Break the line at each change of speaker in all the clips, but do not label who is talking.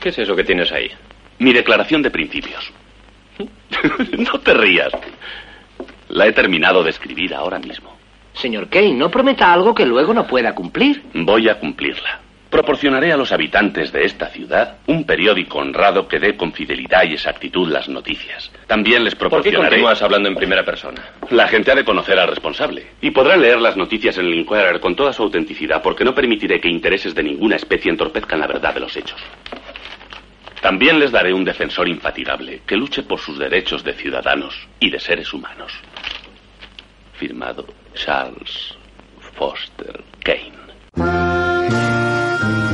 ¿Qué es eso que tienes ahí?
Mi declaración de principios. no te rías. La he terminado de escribir ahora mismo.
Señor Kane, no prometa algo que luego no pueda cumplir.
Voy a cumplirla. Proporcionaré a los habitantes de esta ciudad un periódico honrado que dé con fidelidad y exactitud las noticias. También les
¿Por qué
proporcionaré...
continúas hablando en primera persona?
La gente ha de conocer al responsable. Y podrá leer las noticias en el Inquirer con toda su autenticidad, porque no permitiré que intereses de ninguna especie entorpezcan la verdad de los hechos. También les daré un defensor infatigable que luche por sus derechos de ciudadanos y de seres humanos. Firmado Charles Foster Kane.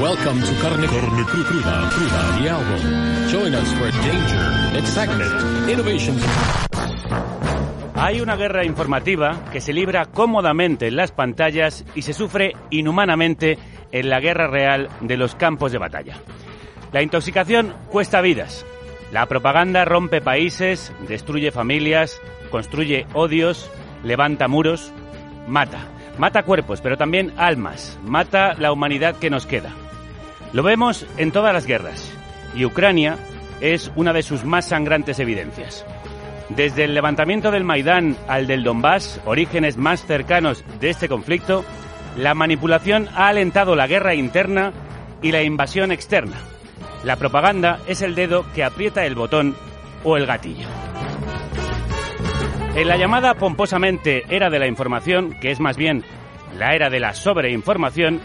Welcome to Carne, Carne Cru- Cruda, Cruda, the album. Join us for danger, excitement, innovation.
Hay una guerra informativa que se libra cómodamente en las pantallas y se sufre inhumanamente en la guerra real de los campos de batalla. La intoxicación cuesta vidas. La propaganda rompe países, destruye familias, construye odios, levanta muros, mata. Mata cuerpos, pero también almas. Mata la humanidad que nos queda. Lo vemos en todas las guerras. Y Ucrania es una de sus más sangrantes evidencias. Desde el levantamiento del Maidán al del Donbass, orígenes más cercanos de este conflicto, la manipulación ha alentado la guerra interna y la invasión externa. La propaganda es el dedo que aprieta el botón o el gatillo. En la llamada pomposamente era de la información, que es más bien la era de la sobreinformación,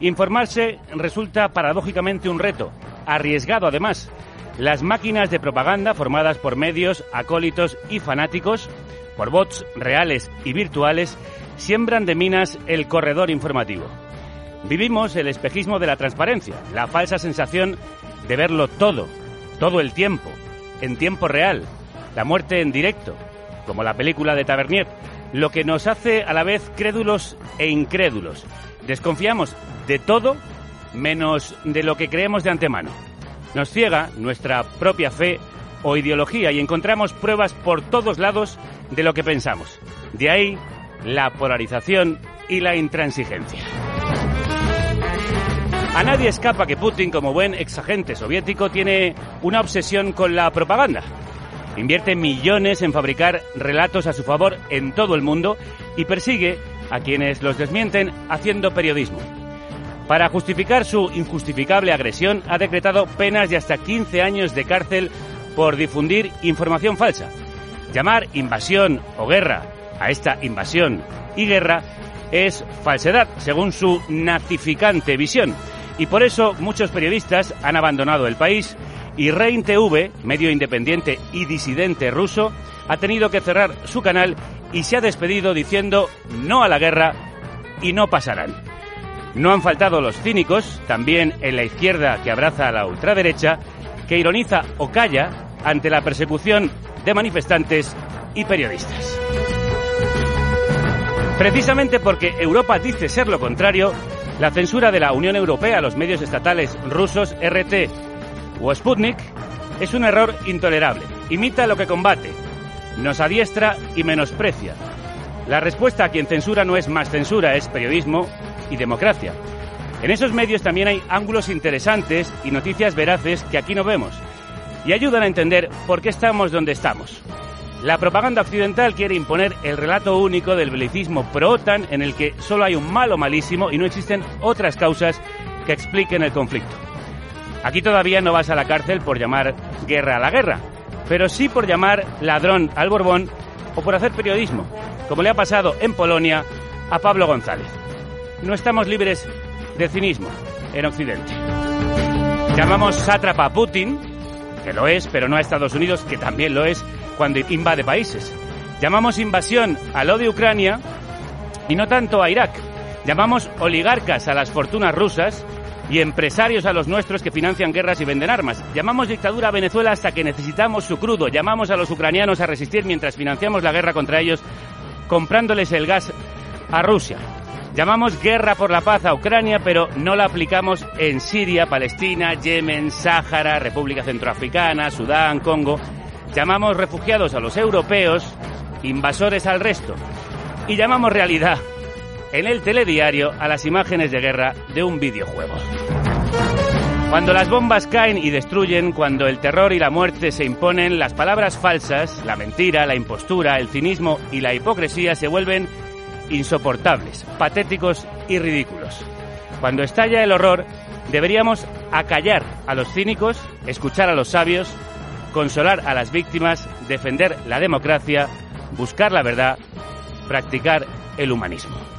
informarse resulta paradójicamente un reto, arriesgado además. Las máquinas de propaganda formadas por medios, acólitos y fanáticos, por bots reales y virtuales, siembran de minas el corredor informativo. Vivimos el espejismo de la transparencia, la falsa sensación de verlo todo, todo el tiempo, en tiempo real, la muerte en directo, como la película de Tavernier, lo que nos hace a la vez crédulos e incrédulos. Desconfiamos de todo menos de lo que creemos de antemano. Nos ciega nuestra propia fe o ideología y encontramos pruebas por todos lados de lo que pensamos. De ahí la polarización y la intransigencia. A nadie escapa que Putin, como buen exagente soviético, tiene una obsesión con la propaganda. Invierte millones en fabricar relatos a su favor en todo el mundo y persigue a quienes los desmienten haciendo periodismo. Para justificar su injustificable agresión, ha decretado penas de hasta 15 años de cárcel por difundir información falsa. Llamar invasión o guerra a esta invasión y guerra es falsedad, según su nazificante visión. Y por eso muchos periodistas han abandonado el país y Rein TV, medio independiente y disidente ruso, ha tenido que cerrar su canal y se ha despedido diciendo no a la guerra y no pasarán. No han faltado los cínicos, también en la izquierda que abraza a la ultraderecha, que ironiza o calla ante la persecución de manifestantes y periodistas. Precisamente porque Europa dice ser lo contrario, la censura de la Unión Europea a los medios estatales rusos RT o Sputnik es un error intolerable. Imita lo que combate, nos adiestra y menosprecia. La respuesta a quien censura no es más censura, es periodismo y democracia. En esos medios también hay ángulos interesantes y noticias veraces que aquí no vemos y ayudan a entender por qué estamos donde estamos. La propaganda occidental quiere imponer el relato único del belicismo pro-OTAN en el que solo hay un malo malísimo y no existen otras causas que expliquen el conflicto. Aquí todavía no vas a la cárcel por llamar guerra a la guerra, pero sí por llamar ladrón al Borbón o por hacer periodismo, como le ha pasado en Polonia a Pablo González. No estamos libres de cinismo en Occidente. Llamamos sátrapa a Putin, que lo es, pero no a Estados Unidos, que también lo es cuando invade países. Llamamos invasión a lo de Ucrania y no tanto a Irak. Llamamos oligarcas a las fortunas rusas y empresarios a los nuestros que financian guerras y venden armas. Llamamos dictadura a Venezuela hasta que necesitamos su crudo. Llamamos a los ucranianos a resistir mientras financiamos la guerra contra ellos comprándoles el gas a Rusia. Llamamos guerra por la paz a Ucrania, pero no la aplicamos en Siria, Palestina, Yemen, Sáhara, República Centroafricana, Sudán, Congo. Llamamos refugiados a los europeos, invasores al resto. Y llamamos realidad en el telediario a las imágenes de guerra de un videojuego. Cuando las bombas caen y destruyen, cuando el terror y la muerte se imponen, las palabras falsas, la mentira, la impostura, el cinismo y la hipocresía se vuelven insoportables, patéticos y ridículos. Cuando estalla el horror, deberíamos acallar a los cínicos, escuchar a los sabios, consolar a las víctimas, defender la democracia, buscar la verdad, practicar el humanismo.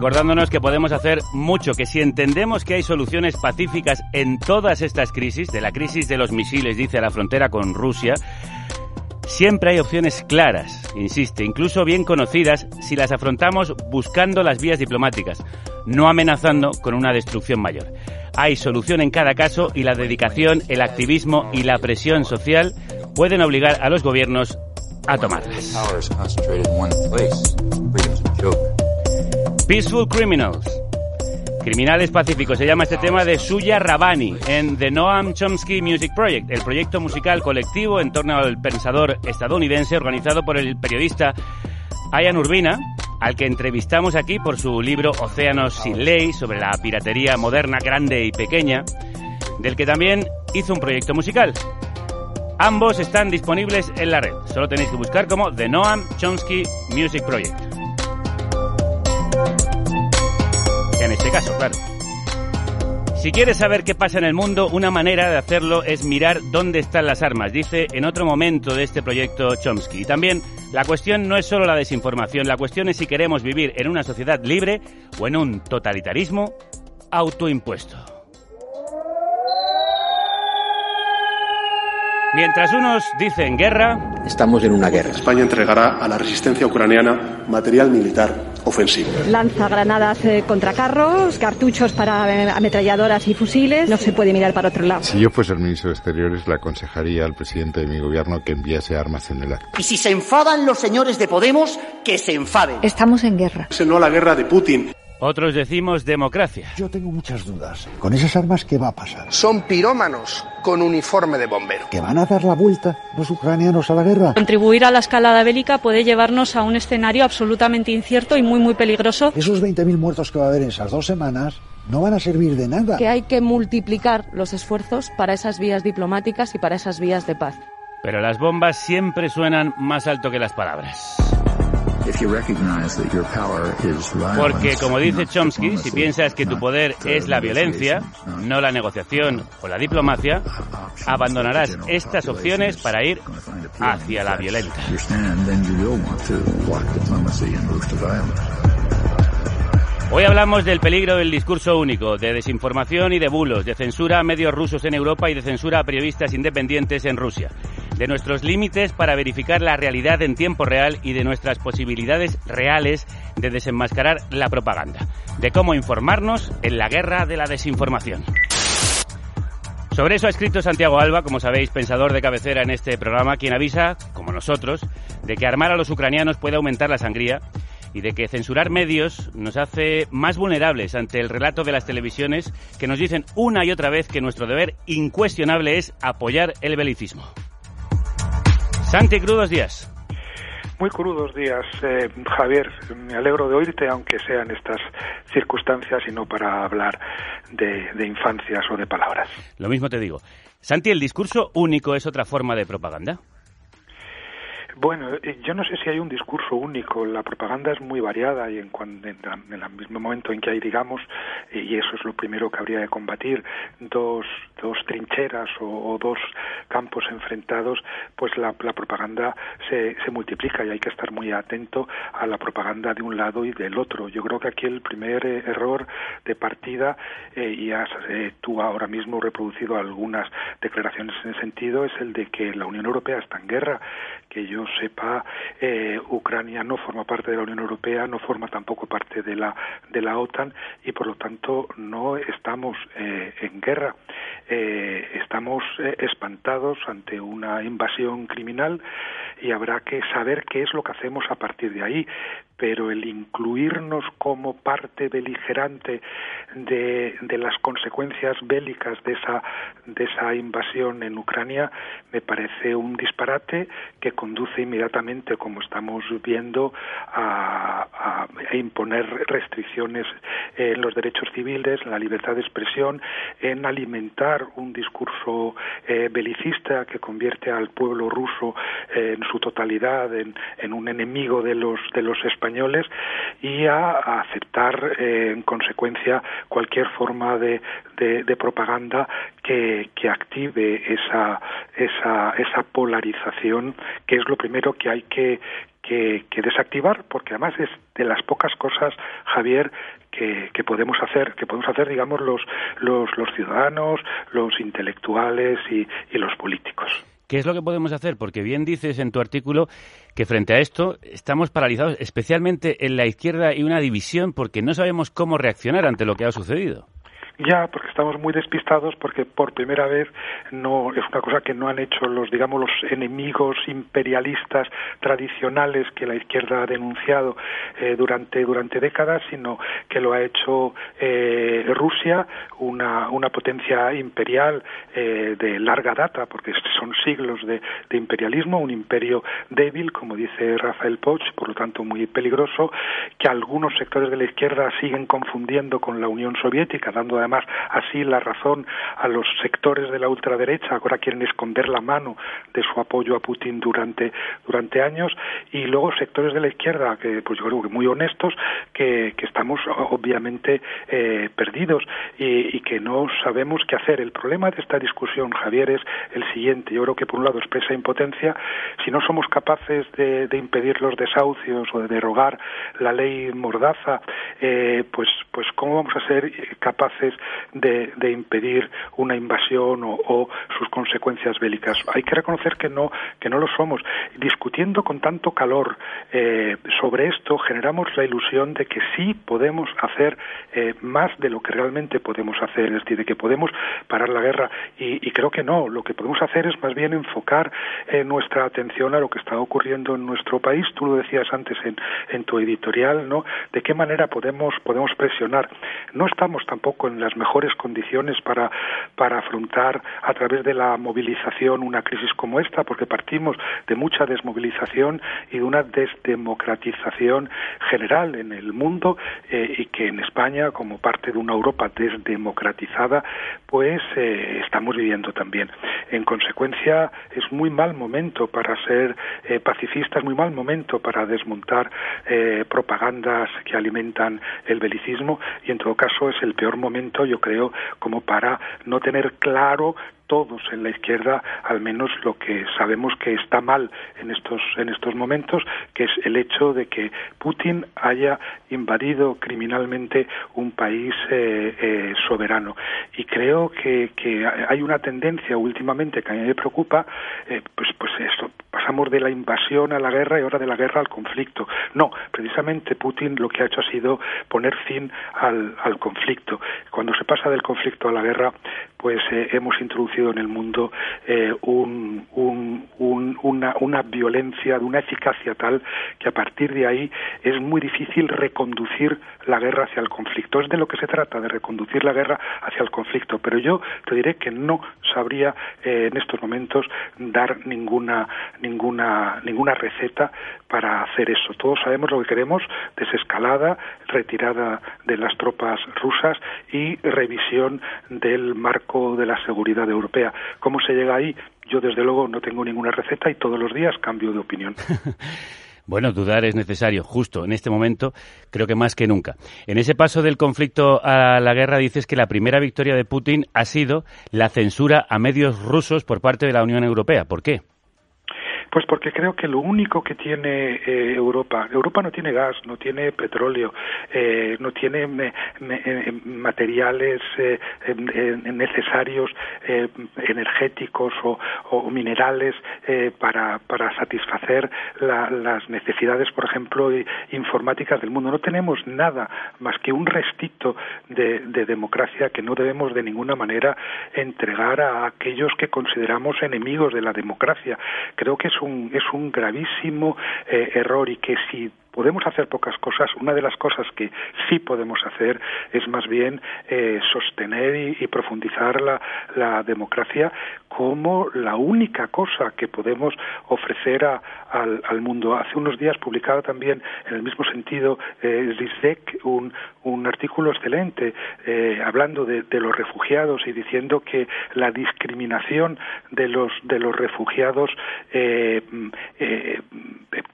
Recordándonos que podemos hacer mucho, que si entendemos que hay soluciones pacíficas en todas estas crisis, de la crisis de los misiles, dice, a la frontera con Rusia, siempre hay opciones claras, insiste, incluso bien conocidas, si las afrontamos buscando las vías diplomáticas, no amenazando con una destrucción mayor. Hay solución en cada caso y la dedicación, el activismo y la presión social pueden obligar a los gobiernos a tomarlas. Peaceful Criminals. Criminales Pacíficos se llama este tema de Suya Rabani en The Noam Chomsky Music Project, el proyecto musical colectivo en torno al pensador estadounidense organizado por el periodista Ayan Urbina, al que entrevistamos aquí por su libro Océanos sin ley sobre la piratería moderna, grande y pequeña, del que también hizo un proyecto musical. Ambos están disponibles en la red, solo tenéis que buscar como The Noam Chomsky Music Project. En este caso, claro. Si quieres saber qué pasa en el mundo, una manera de hacerlo es mirar dónde están las armas, dice en otro momento de este proyecto Chomsky. Y también la cuestión no es solo la desinformación, la cuestión es si queremos vivir en una sociedad libre o en un totalitarismo autoimpuesto. Mientras unos dicen guerra,
Estamos en una guerra.
España entregará a la resistencia ucraniana material militar ofensivo.
Lanza granadas eh, contra carros, cartuchos para eh, ametralladoras y fusiles. No se puede mirar para otro lado.
Si yo fuese el ministro de Exteriores, le aconsejaría al presidente de mi gobierno que enviase armas en el acto.
Y si se enfadan los señores de Podemos, que se enfaden.
Estamos en guerra.
Es no a la guerra de Putin.
Otros decimos democracia.
Yo tengo muchas dudas. Con esas armas, ¿qué va a pasar?
Son pirómanos con uniforme de bombero.
¿Que van a dar la vuelta los ucranianos a la guerra?
Contribuir a la escalada bélica puede llevarnos a un escenario absolutamente incierto y muy, muy peligroso.
Esos 20.000 muertos que va a haber en esas dos semanas no van a servir de nada.
Que hay que multiplicar los esfuerzos para esas vías diplomáticas y para esas vías de paz.
Pero las bombas siempre suenan más alto que las palabras. Porque, como dice Chomsky, si piensas que tu poder es la violencia, no la negociación o la diplomacia, abandonarás estas opciones para ir hacia la violencia. Hoy hablamos del peligro del discurso único, de desinformación y de bulos, de censura a medios rusos en Europa y de censura a periodistas independientes en Rusia, de nuestros límites para verificar la realidad en tiempo real y de nuestras posibilidades reales de desenmascarar la propaganda, de cómo informarnos en la guerra de la desinformación. Sobre eso ha escrito Santiago Alba, como sabéis, pensador de cabecera en este programa, quien avisa, como nosotros, de que armar a los ucranianos puede aumentar la sangría y de que censurar medios nos hace más vulnerables ante el relato de las televisiones que nos dicen una y otra vez que nuestro deber incuestionable es apoyar el belicismo. Santi, crudos días.
Muy crudos días, eh, Javier. Me alegro de oírte, aunque sean estas circunstancias y no para hablar de, de infancias o de palabras.
Lo mismo te digo. Santi, ¿el discurso único es otra forma de propaganda?
Bueno, eh, yo no sé si hay un discurso único. La propaganda es muy variada y en, cuando, en, el mismo momento en que hay, digamos, y eso es lo primero que habría de combatir, dos, dos trincheras o, o dos campos enfrentados, pues la, propaganda se, se, multiplica y hay que estar muy atento a la propaganda de un lado y del otro. Yo creo que aquí el primer eh, error de partida, eh, y has eh, tú ahora mismo reproducido algunas declaraciones en ese sentido, es el de que la Unión Europea está en guerra, que yo sepa, eh, Ucrania no forma parte de la Unión Europea, no forma tampoco parte de la de la OTAN y por lo tanto no estamos eh, en guerra. Eh, estamos espantados ante una invasión criminal y habrá que saber qué es lo que hacemos a partir de ahí pero el incluirnos como parte beligerante de, de, las consecuencias bélicas de esa, de esa invasión en Ucrania me parece un disparate que conduce inmediatamente, como estamos viendo, a, imponer restricciones en los derechos civiles, en la libertad de expresión, en alimentar un discurso eh, belicista que convierte al pueblo ruso eh, en su totalidad en, un enemigo de los, de los españoles y a, a aceptar eh, en consecuencia cualquier forma de, de, propaganda que, que, active esa, esa, esa polarización que es lo primero que hay que, que, que, desactivar, porque además es de las pocas cosas, Javier, que, que, podemos hacer, que podemos hacer, digamos, los, los, los ciudadanos, los intelectuales y, y los políticos.
¿Qué es lo que podemos hacer? Porque bien dices en tu artículo que frente a esto estamos paralizados, especialmente en la izquierda, y una división porque no sabemos cómo reaccionar ante lo que ha sucedido.
Ya, porque estamos muy despistados, porque por primera vez no es una cosa que no han hecho los, digamos, los enemigos imperialistas tradicionales que la izquierda ha denunciado eh, durante durante décadas, sino que lo ha hecho eh, Rusia, una una potencia imperial eh, de larga data, porque son siglos de, de, imperialismo, un imperio débil, como dice Rafael Poch, por lo tanto muy peligroso, que algunos sectores de la izquierda siguen confundiendo con la Unión Soviética, dando además además así la razón a los sectores de la ultraderecha, ahora quieren esconder la mano de su apoyo a Putin durante, durante años, y luego sectores de la izquierda, que pues yo creo que muy honestos, que, que estamos obviamente eh, perdidos y, que no sabemos qué hacer. El problema de esta discusión, Javier, es el siguiente. Yo creo que por un lado expresa impotencia, si no somos capaces de, impedir los desahucios o de derogar la ley Mordaza, eh, pues, pues cómo vamos a ser capaces de, impedir una invasión o, o, sus consecuencias bélicas. Hay que reconocer que no, que no lo somos. Discutiendo con tanto calor eh, sobre esto, generamos la ilusión de que sí podemos hacer eh, más de lo que realmente podemos hacer, es decir, de que podemos parar la guerra. Y, y creo que no. Lo que podemos hacer es más bien enfocar eh, nuestra atención a lo que está ocurriendo en nuestro país. Tú lo decías antes en, en tu editorial, ¿no? De qué manera podemos, podemos presionar. No estamos tampoco en las mejores condiciones para, para afrontar a través de la movilización una crisis como esta, porque partimos de mucha desmovilización y de una desdemocratización general en el mundo eh, y que en España, como parte de una Europa desdemocratizada, pues eh, estamos viviendo también. En consecuencia, es muy mal momento para ser eh, pacifistas, muy mal momento para desmontar eh, propagandas que alimentan el belicismo y en todo caso es el peor momento, yo creo, como para no tener claro todos en la izquierda al menos lo que sabemos que está mal en estos en estos momentos que es el hecho de que Putin haya invadido criminalmente un país eh, eh, soberano y creo que, que hay una tendencia últimamente que a mí me preocupa eh, pues pues esto pasa hablamos de la invasión a la guerra y ahora de la guerra al conflicto. No, precisamente Putin lo que ha hecho ha sido poner fin al, conflicto. Cuando se pasa del conflicto a la guerra, pues hemos introducido en el mundo eh, un, un, un, una, una violencia de una eficacia tal que a partir de ahí es muy difícil reconducir la guerra hacia el conflicto. Es de lo que se trata, de reconducir la guerra hacia el conflicto. Pero yo te diré que no sabría eh, en estos momentos dar ninguna, ninguna, ninguna receta para hacer eso. Todos sabemos lo que queremos, desescalada, retirada de las tropas rusas y revisión del marco de la seguridad europea. ¿Cómo se llega ahí? Yo desde luego no tengo ninguna receta y todos los días cambio de opinión.
Bueno, dudar es necesario, justo en este momento, creo que más que nunca. En ese paso del conflicto a la guerra dices que la primera victoria de Putin ha sido la censura a medios rusos por parte de la Unión Europea. ¿Por qué?
Pues porque creo que lo único que tiene eh, Europa, Europa no tiene gas, no tiene petróleo, eh, no tiene eh, materiales eh, necesarios energéticos o, minerales para, para satisfacer la, las necesidades, por ejemplo, informáticas del mundo. No tenemos nada más que un restito de, de democracia que no debemos de ninguna manera entregar a aquellos que consideramos enemigos de la democracia. Creo que un, es un gravísimo eh, error y que si podemos hacer pocas cosas. Una de las cosas que sí podemos hacer es más bien eh, sostener y, y profundizar la, la, democracia como la única cosa que podemos ofrecer a, al, al, mundo. Hace unos días publicaba también en el mismo sentido eh, Zizek un, un artículo excelente eh, hablando de, los refugiados y diciendo que la discriminación de los de los refugiados eh, eh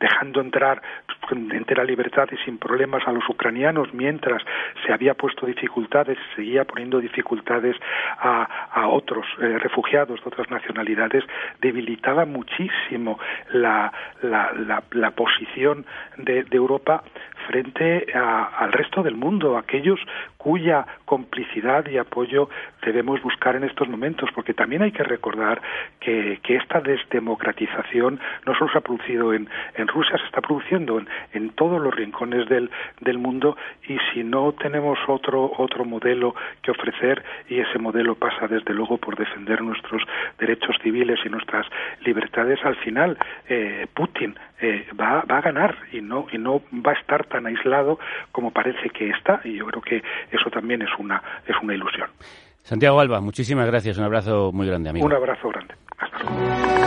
dejando entrar de entera libertad y sin problemas a los ucranianos mientras se había puesto dificultades, seguía poniendo dificultades a, a otros eh, refugiados de otras nacionalidades, debilitaba muchísimo la, la, la, la posición de, de Europa frente a, al resto del mundo, aquellos cuya complicidad y apoyo debemos buscar en estos momentos, porque también hay que recordar que, esta desdemocratización no solo se ha producido en, en Rusia, se está produciendo en, en todos los rincones del, del mundo y si no tenemos otro, otro modelo que ofrecer y ese modelo pasa desde luego por defender nuestros derechos civiles y nuestras libertades, al final eh, Putin eh, va, va a ganar y no, y no va a estar tan aislado como parece que está y yo creo que eso también es una, es una ilusión.
Santiago Alba, muchísimas gracias. Un abrazo muy grande, amigo.
Un abrazo grande. Hasta luego.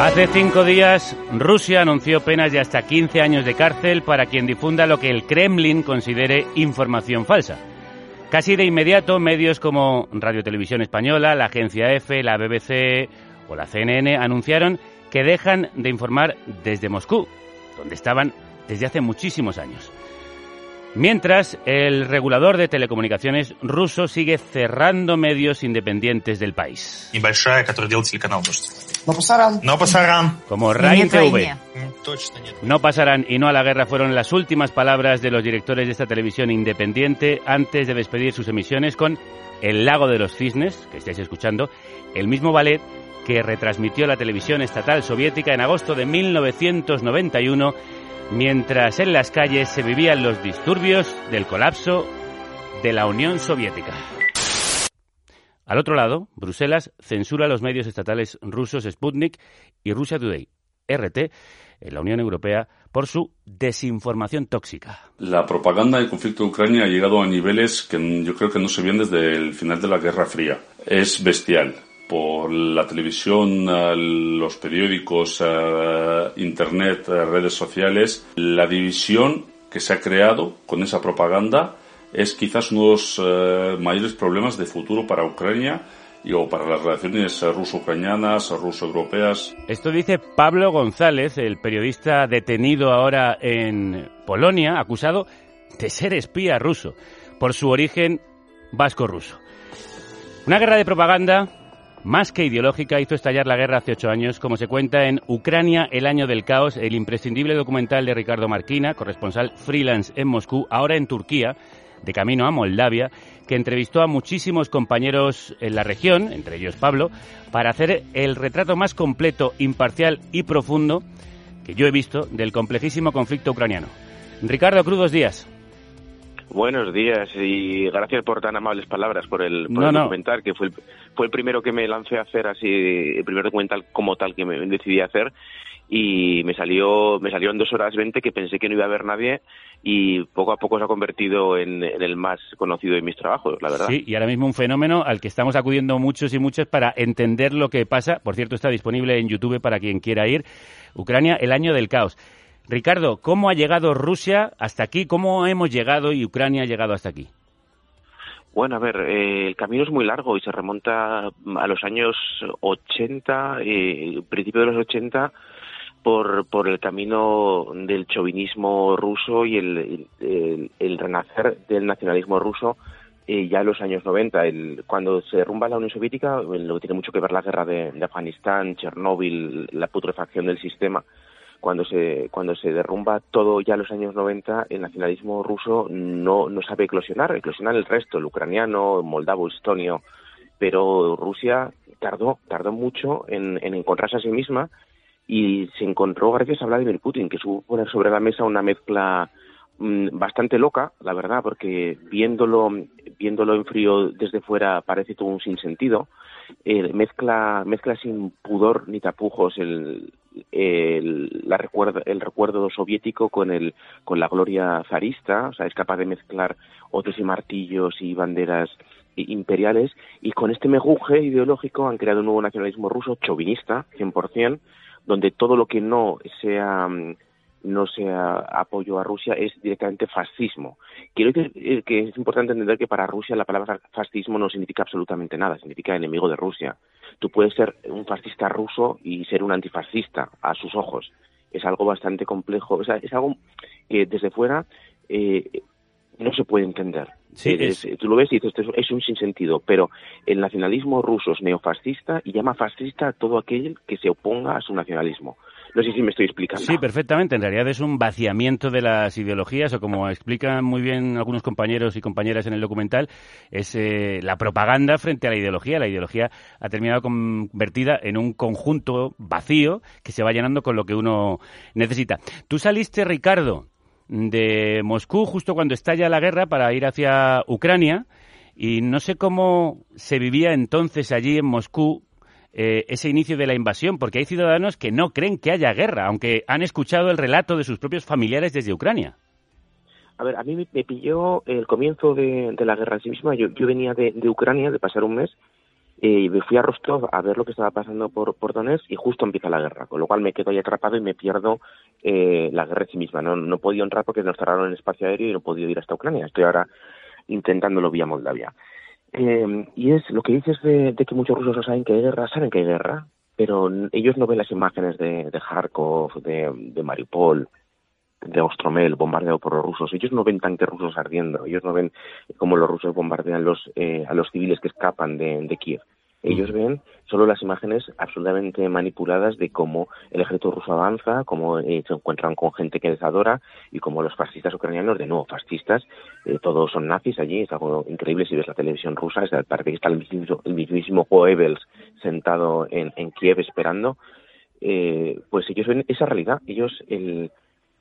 Hace cinco días, Rusia anunció penas de hasta 15 años de cárcel para quien difunda lo que el Kremlin considere información falsa. Casi de inmediato, medios como Radio Televisión Española, la Agencia EFE, la BBC o la CNN anunciaron que dejan de informar desde Moscú, donde estaban desde hace muchísimos años. Mientras, el regulador de telecomunicaciones ruso sigue cerrando medios independientes del país.
No pasarán.
No pasarán. Como Rain TV. No pasarán y no a la guerra fueron las últimas palabras de los directores de esta televisión independiente antes de despedir sus emisiones con El lago de los cisnes, que estáis escuchando, el mismo ballet que retransmitió la televisión estatal soviética en agosto de 1991 mientras en las calles se vivían los disturbios del colapso de la Unión Soviética. Al otro lado, Bruselas censura los medios estatales rusos Sputnik y Russia Today, RT, en la Unión Europea por su desinformación tóxica.
La propaganda del conflicto de Ucrania ha llegado a niveles que yo creo que no se ven desde el final de la Guerra Fría. Es bestial por la televisión, los periódicos, internet, redes sociales, la división que se ha creado con esa propaganda es quizás uno de los eh, mayores problemas de futuro para Ucrania y o para las relaciones ruso-ucranianas, ruso-europeas.
Esto dice Pablo González, el periodista detenido ahora en Polonia, acusado de ser espía ruso por su origen vasco-ruso. Una guerra de propaganda más que ideológica, hizo estallar la guerra hace ocho años, como se cuenta en Ucrania, el año del caos, el imprescindible documental de Ricardo Marquina, corresponsal freelance en Moscú, ahora en Turquía, de camino a Moldavia, que entrevistó a muchísimos compañeros en la región, entre ellos Pablo, para hacer el retrato más completo, imparcial y profundo que yo he visto del complejísimo conflicto ucraniano. Ricardo Cruz, dos días.
Buenos días y gracias por tan amables palabras por el, por
No,
el
no.
documental, que fue el, fue el primero que me lancé a hacer así, el primer documental como tal que me decidí a hacer y me salió, me salió en dos horas 20 que pensé que no iba a haber nadie y poco a poco se ha convertido en, en el más conocido de mis trabajos, la verdad.
Sí, y ahora mismo un fenómeno al que estamos acudiendo muchos y muchas para entender lo que pasa. Por cierto, está disponible en YouTube para quien quiera ir. Ucrania, el año del caos. Ricardo, ¿cómo ha llegado Rusia hasta aquí? ¿Cómo hemos llegado y Ucrania ha llegado hasta aquí?
Bueno, a ver, eh, el camino es muy largo y se remonta a los años 80, eh, principio de los 80, por, por el camino del chauvinismo ruso y el, el, renacer del nacionalismo ruso eh, ya en los años 90. El, cuando se derrumba la Unión Soviética, lo que tiene mucho que ver la guerra de Afganistán, Chernóbil, la putrefacción del sistema, cuando se cuando se derrumba todo ya en los años 90, el nacionalismo ruso no, no sabe eclosionar, eclosionar el resto, el ucraniano, el moldavo, el estonio, pero Rusia tardó, tardó mucho en, en encontrarse a sí misma y se encontró gracias a Vladimir Putin, que supo poner sobre la mesa una mezcla mm, bastante loca, la verdad, porque viéndolo, viéndolo en frío desde fuera parece todo un sinsentido. Eh, mezcla, mezcla sin pudor ni tapujos el, el, la recuerdo, el recuerdo soviético con, el, con la gloria zarista, o sea, es capaz de mezclar otros y martillos y banderas imperiales, y con este mejunje ideológico han creado un nuevo nacionalismo ruso chauvinista, 100%, donde todo lo que no sea mm, no sea apoyo a Rusia es directamente fascismo. Quiero decir eh, que es importante entender que para Rusia la palabra fascismo no significa absolutamente nada, significa enemigo de Rusia. Tú puedes ser un fascista ruso y ser un antifascista a sus ojos. Es algo bastante complejo, o sea, es algo que desde fuera eh, no se puede entender.
Sí,
Es- tú lo ves y dices, es un sinsentido, pero el nacionalismo ruso es neofascista y llama fascista a todo aquel que se oponga a su nacionalismo. No sé si me estoy explicando.
Sí, perfectamente. En realidad es un vaciamiento de las ideologías, o como explican muy bien algunos compañeros y compañeras en el documental, es eh, la propaganda frente a la ideología. La ideología ha terminado convertida en un conjunto vacío que se va llenando con lo que uno necesita. Tú saliste, Ricardo, de Moscú justo cuando estalla la guerra para ir hacia Ucrania. Y no sé cómo se vivía entonces allí en Moscú eh, ese inicio de la invasión, porque hay ciudadanos que no creen que haya guerra, aunque han escuchado el relato de sus propios familiares desde Ucrania.
A ver, a mí me, pilló el comienzo de, la guerra en sí misma. Yo, venía de, Ucrania, de pasar un mes, eh, y me fui a Rostov a ver lo que estaba pasando por, por Donetsk y justo empieza la guerra, con lo cual me quedo ahí atrapado y me pierdo eh, la guerra en sí misma. No, no podido entrar porque nos cerraron el espacio aéreo y no podido ir hasta Ucrania. Estoy ahora intentándolo vía Moldavia. Eh, y es lo que dices de, que muchos rusos no saben que hay guerra, saben que hay guerra, pero ellos no ven las imágenes de, Kharkov, de, de Mariupol, de Ostromel bombardeado por los rusos. Ellos no ven tanques rusos ardiendo, ellos no ven cómo los rusos bombardean los, eh, a los civiles que escapan de Kiev. Ellos ven solo las imágenes absolutamente manipuladas de cómo el ejército ruso avanza, cómo eh, se encuentran con gente que les adora y cómo los fascistas ucranianos, de nuevo fascistas, eh, todos son nazis allí, es algo increíble si ves la televisión rusa, es, parece que está el mismísimo, el mismísimo Goebbels sentado en, en Kiev esperando, eh, pues ellos ven esa realidad, ellos el,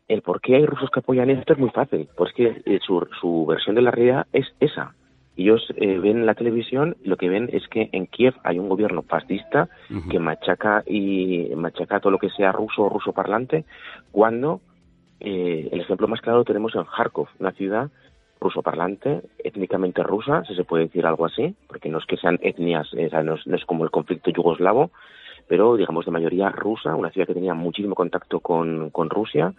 el por qué hay rusos que apoyan esto es muy fácil, porque eh, su, su versión de la realidad es esa. Ellos eh, ven la televisión y lo que ven es que en Kiev hay un gobierno fascista que machaca y machaca todo lo que sea ruso o ruso parlante, cuando eh, el ejemplo más claro lo tenemos en Kharkov, una ciudad ruso parlante, étnicamente rusa, si se puede decir algo así, porque no es que sean etnias, eh, o sea, no, es, no es como el conflicto yugoslavo, pero digamos de mayoría rusa, una ciudad que tenía muchísimo contacto con, con Rusia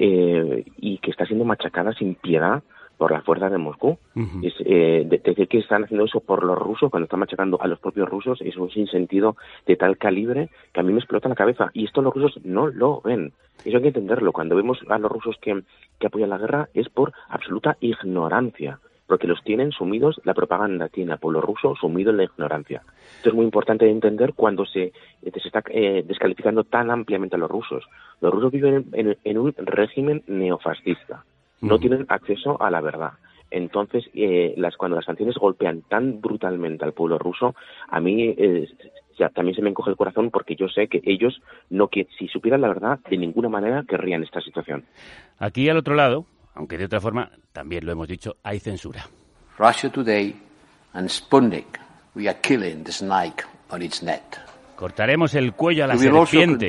eh, y que está siendo machacada sin piedad por las fuerzas de Moscú. Es, eh, de- decir que están haciendo eso por los rusos, cuando están machacando a los propios rusos, es un sinsentido de tal calibre que a mí me explota la cabeza. Y esto los rusos no lo ven. Eso hay que entenderlo. Cuando vemos a los rusos que, que apoyan la guerra es por absoluta ignorancia. porque los tienen sumidos, la propaganda tiene al pueblo ruso sumido en la ignorancia. Esto es muy importante de entender cuando se, se está eh, descalificando tan ampliamente a los rusos. Los rusos viven en, en un régimen neofascista, no tienen acceso a la verdad. Entonces, eh, las, cuando las sanciones golpean tan brutalmente al pueblo ruso, a mí eh, ya, también se me encoge el corazón porque yo sé que ellos, no que si supieran la verdad, de ninguna manera querrían esta situación.
Aquí al otro lado, aunque de otra forma, también lo hemos dicho, hay censura.
Russia Today and Sputnik, we are killing the snake on its net.
Cortaremos el cuello a la serpiente,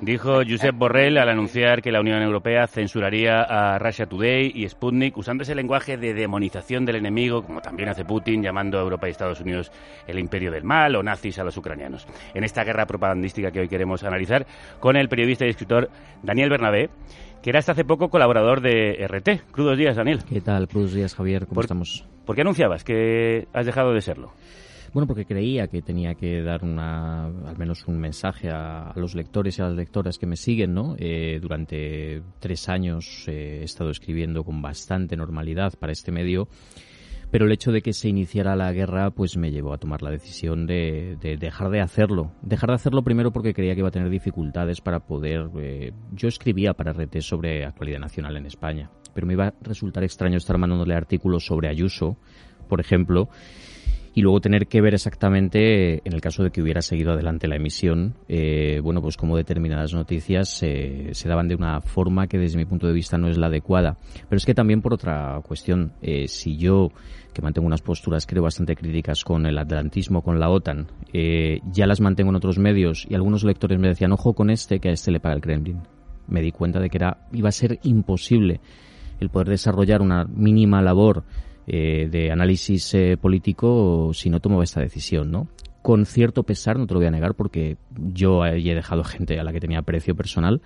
dijo Josep Borrell al anunciar que la Unión Europea censuraría a Russia Today y Sputnik usando ese lenguaje de demonización del enemigo, como también hace Putin, llamando a Europa y Estados Unidos el imperio del mal o nazis a los ucranianos. En esta guerra propagandística que hoy queremos analizar con el periodista y escritor Daniel Bernabé, que era hasta hace poco colaborador de RT. Crudos días, Daniel.
¿Qué tal? Crudos días, Javier. ¿Cómo estamos?
¿Por qué anunciabas que has dejado de serlo?
Bueno, porque creía que tenía que dar una, al menos un mensaje a, los lectores y a las lectoras que me siguen, ¿no? Eh, durante tres años eh, he estado escribiendo con bastante normalidad para este medio, pero el hecho de que se iniciara la guerra, pues me llevó a tomar la decisión de, dejar de hacerlo. Dejar de hacerlo primero porque creía que iba a tener dificultades para poder. Eh, yo escribía para RT sobre actualidad nacional en España, pero me iba a resultar extraño estar mandándole artículos sobre Ayuso, por ejemplo y luego tener que ver exactamente, en el caso de que hubiera seguido adelante la emisión, eh, bueno, pues como determinadas noticias eh, se daban de una forma que desde mi punto de vista no es la adecuada. Pero es que también por otra cuestión, eh, si yo, que mantengo unas posturas creo bastante críticas con el atlantismo, con la OTAN, ya las mantengo en otros medios y algunos lectores me decían, ojo con este, que a este le paga el Kremlin. Me di cuenta de que era, iba a ser imposible el poder desarrollar una mínima labor eh, de análisis eh, político si no tomaba esta decisión, ¿no? Con cierto pesar, no te lo voy a negar, porque yo he dejado gente a la que tenía precio personal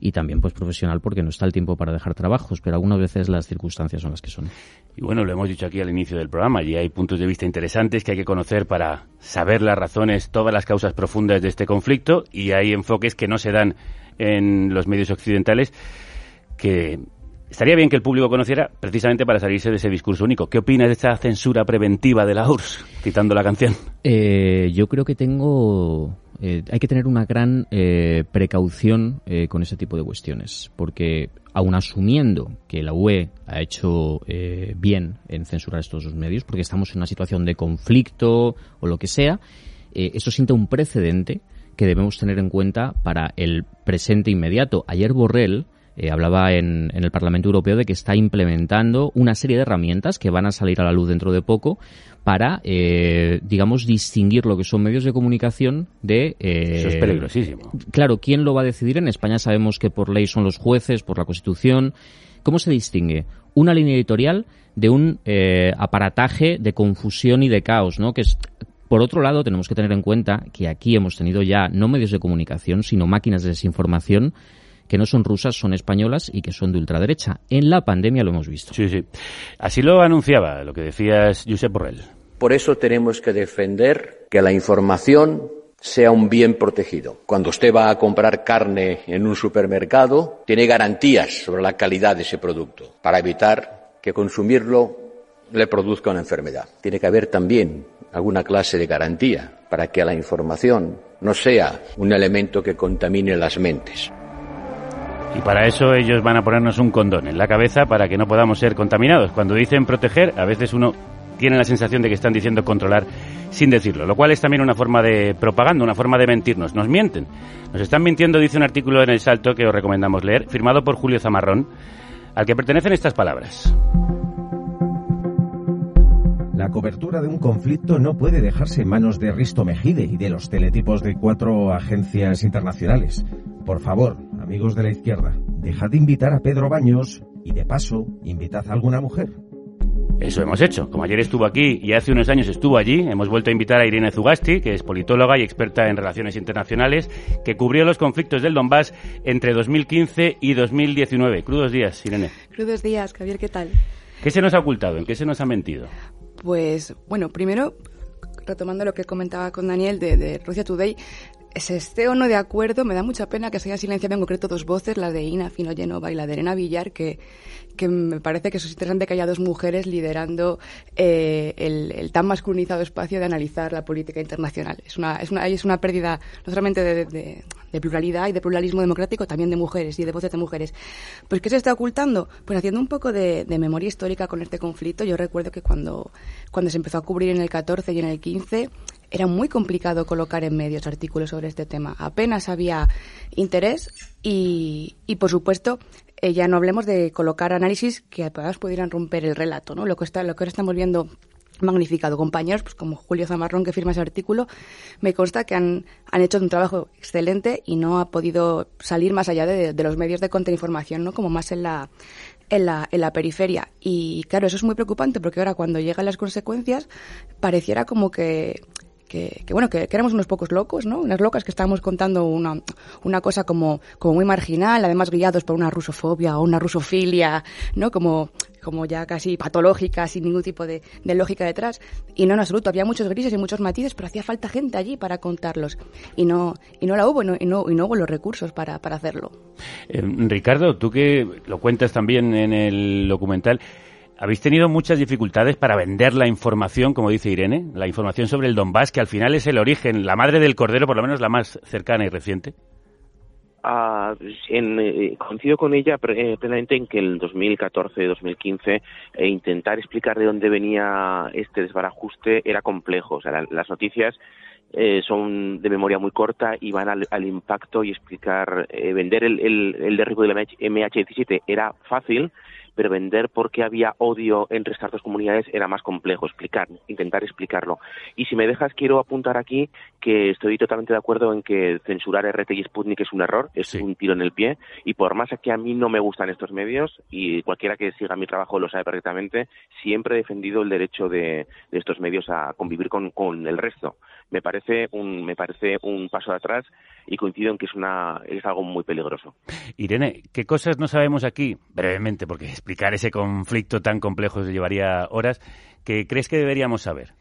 y también pues profesional porque no está el tiempo para dejar trabajos, pero algunas veces las circunstancias son las que son.
Y bueno, lo hemos dicho aquí al inicio del programa y hay puntos de vista interesantes que hay que conocer para saber las razones, todas las causas profundas de este conflicto y hay enfoques que no se dan en los medios occidentales que Estaría bien que el público conociera precisamente para salirse de ese discurso único. ¿Qué opinas de esta censura preventiva de la URSS, citando la canción?
Eh, yo creo que tengo... Eh, hay que tener una gran eh, precaución con ese tipo de cuestiones, porque aun asumiendo que la UE ha hecho bien en censurar estos dos medios, porque estamos en una situación de conflicto o lo que sea, eso siente un precedente que debemos tener en cuenta para el presente inmediato. Ayer Borrell eh, hablaba en, el Parlamento Europeo de que está implementando una serie de herramientas que van a salir a la luz dentro de poco para, eh, digamos, distinguir lo que son medios de comunicación de...
Eh, Eso es peligrosísimo.
Claro, ¿quién lo va a decidir? En España sabemos que por ley son los jueces, por la Constitución. ¿Cómo se distingue una línea editorial de un aparataje de confusión y de caos, ¿no? Que es por otro lado, tenemos que tener en cuenta que aquí hemos tenido ya no medios de comunicación, sino máquinas de desinformación que no son rusas, son españolas y que son de ultraderecha. En la pandemia lo hemos visto.
Sí, sí. Así lo anunciaba, lo que decías Josep Borrell.
Por eso tenemos que defender que la información sea un bien protegido. Cuando usted va a comprar carne en un supermercado, tiene garantías sobre la calidad de ese producto para evitar que consumirlo le produzca una enfermedad. Tiene que haber también alguna clase de garantía para que la información no sea un elemento que contamine las mentes.
Y para eso ellos van a ponernos un condón en la cabeza para que no podamos ser contaminados. Cuando dicen proteger, a veces uno tiene la sensación de que están diciendo controlar sin decirlo, lo cual es también una forma de propaganda, una forma de mentirnos. Nos mienten. Nos están mintiendo, dice un artículo en El Salto que os recomendamos leer, firmado por Julio Zamarrón, al que pertenecen estas palabras.
La cobertura de un conflicto no puede dejarse en manos de Risto Mejide y de los teletipos de cuatro agencias internacionales. Por favor, amigos de la izquierda, dejad de invitar a Pedro Baños y de paso, invitad a alguna mujer.
Eso hemos hecho. Como ayer estuvo aquí y hace unos años estuvo allí, hemos vuelto a invitar a Irene Zugasti, que es politóloga y experta en relaciones internacionales, que cubrió los conflictos del Donbass entre 2015 y 2019. Crudos días, Irene.
Crudos días, Javier, ¿qué tal?
¿Qué se nos ha ocultado? ¿En qué se nos ha mentido?
Pues, bueno, primero, retomando lo que comentaba con Daniel de, de Rusia Today, se esté o no de acuerdo, me da mucha pena que se hayan silenciado en concreto dos voces, la de Ina Fino Genova y la de Elena Villar, que, que me parece que es interesante que haya dos mujeres liderando eh, el, el, tan masculinizado espacio de analizar la política internacional. Es una, es una, es una pérdida no solamente de, de, de, pluralidad y de pluralismo democrático, también de mujeres y de voces de mujeres. Pues ¿qué se está ocultando? Pues haciendo un poco de, de memoria histórica con este conflicto. Yo recuerdo que cuando, cuando se empezó a cubrir en el 14 y en el 15, era muy complicado colocar en medios artículos sobre este tema. Apenas había interés y, y por supuesto, eh, ya no hablemos de colocar análisis que además pudieran romper el relato, ¿no? Lo que, está, lo que ahora estamos viendo magnificado. Compañeros, pues como Julio Zamarrón, que firma ese artículo, me consta que han, han hecho un trabajo excelente y no ha podido salir más allá de, de los medios de contrainformación, ¿no? Como más en la, en la, en la periferia. Y claro, eso es muy preocupante porque ahora cuando llegan las consecuencias pareciera como que que, bueno, que, que, éramos unos pocos locos, ¿no? Unas locas que estábamos contando una, una cosa como, como muy marginal, además guiados por una rusofobia o una rusofilia, ¿no? Como, como ya casi patológica, sin ningún tipo de, de, lógica detrás. Y no en absoluto, había muchos grises y muchos matices, pero hacía falta gente allí para contarlos. Y no, y no la hubo, y no, y no, y no hubo los recursos para, para hacerlo.
Eh, Ricardo, tú que lo cuentas también en el documental, habéis tenido muchas dificultades para vender la información, como dice Irene, la información sobre el Donbass, que al final es el origen, la madre del cordero, por lo menos la más cercana y reciente.
Uh, en, eh, coincido con ella eh, plenamente en que el 2014-2015 eh, intentar explicar de dónde venía este desbarajuste era complejo. O sea, la, las noticias eh, son de memoria muy corta y van al, al impacto y explicar, eh, vender el, el, el derribo del MH17 era fácil, pero vender por qué había odio entre estas dos comunidades era más complejo, explicar, intentar explicarlo. Y si me dejas, quiero apuntar aquí que estoy totalmente de acuerdo en que censurar RT y Sputnik es un error, es sí. un tiro en el pie, y por más que a mí no me gustan estos medios, y cualquiera que siga mi trabajo lo sabe perfectamente, siempre he defendido el derecho de, de estos medios a convivir con, con el resto. Me parece un, me parece un paso atrás y coincido en que es una es algo muy peligroso.
Irene, ¿qué cosas no sabemos aquí? Brevemente, porque explicar ese conflicto tan complejo llevaría horas. ¿Qué crees que deberíamos saber?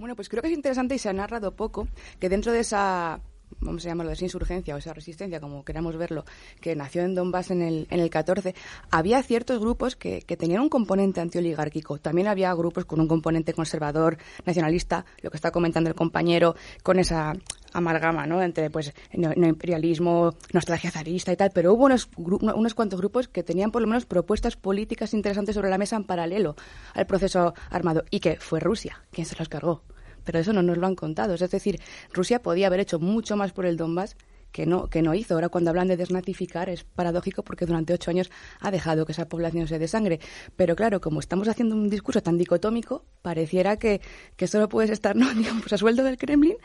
Bueno, pues creo que es interesante y se ha narrado poco que dentro de esa vamos a llamarlo de esa insurgencia o esa resistencia, como queramos verlo, que nació en Donbass en el, en el 14, había ciertos grupos que, que tenían un componente antioligárquico. También había grupos con un componente conservador, nacionalista, lo que está comentando el compañero, con esa amalgama, ¿no? Entre, pues, no, imperialismo, nostalgia zarista y tal, pero hubo unos, unos cuantos grupos que tenían por lo menos propuestas políticas interesantes sobre la mesa en paralelo al proceso armado, y que fue Rusia quien se los cargó pero eso no nos lo han contado. Es decir, Rusia podía haber hecho mucho más por el Donbass que no, que no hizo. Ahora cuando hablan de desnazificar es paradójico porque durante ocho años ha dejado que esa población se desangre. Pero claro, como estamos haciendo un discurso tan dicotómico, pareciera que, que solo puedes estar ¿no? Digamos, a sueldo del Kremlin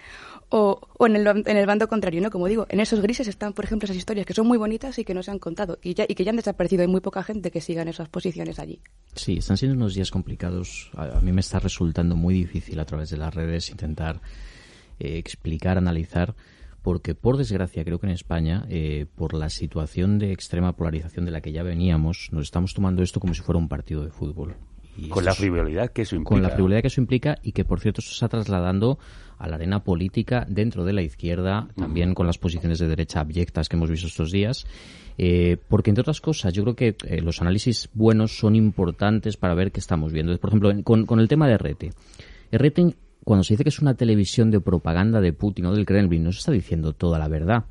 o, o en, el, en el bando contrario. ¿no? Como digo, en esos grises están, por ejemplo, esas historias que son muy bonitas y que no se han contado y, ya, y que ya han desaparecido. Hay muy poca gente que siga en esas posiciones allí.
Sí, están siendo unos días complicados. A, a mí me está resultando muy difícil a través de las redes intentar eh, explicar, analizar porque por desgracia creo que en España, eh, por la situación de extrema polarización de la que ya veníamos, nos estamos tomando esto como si fuera un partido de fútbol.
Y con la frivolidad que eso implica.
Con la frivolidad que eso implica y que, por cierto, se está trasladando a la arena política dentro de la izquierda, también con las posiciones de derecha abyectas que hemos visto estos días. Eh, porque, entre otras cosas, yo creo que eh, los análisis buenos son importantes para ver qué estamos viendo. Por ejemplo, con, con el tema de RT. RT cuando se dice que es una televisión de propaganda de Putin o del Kremlin, no se está diciendo toda la verdad.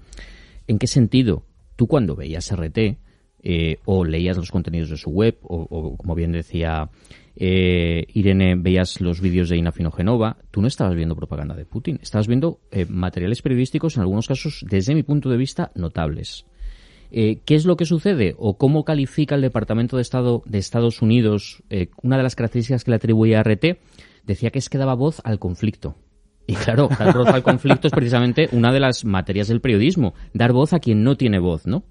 ¿En qué sentido? Tú cuando veías RT eh, o leías los contenidos de su web o, como bien decía eh, Irene, veías los vídeos de Ina Finogenova, tú no estabas viendo propaganda de Putin, estabas viendo eh, materiales periodísticos, en algunos casos, desde mi punto de vista, notables. Eh, ¿Qué es lo que sucede o cómo califica el Departamento de Estado de Estados Unidos una de las características que le atribuye a RT? decía que es que daba voz al conflicto. Y claro, dar voz al conflicto es precisamente una de las materias del periodismo, dar voz a quien no tiene voz, ¿no?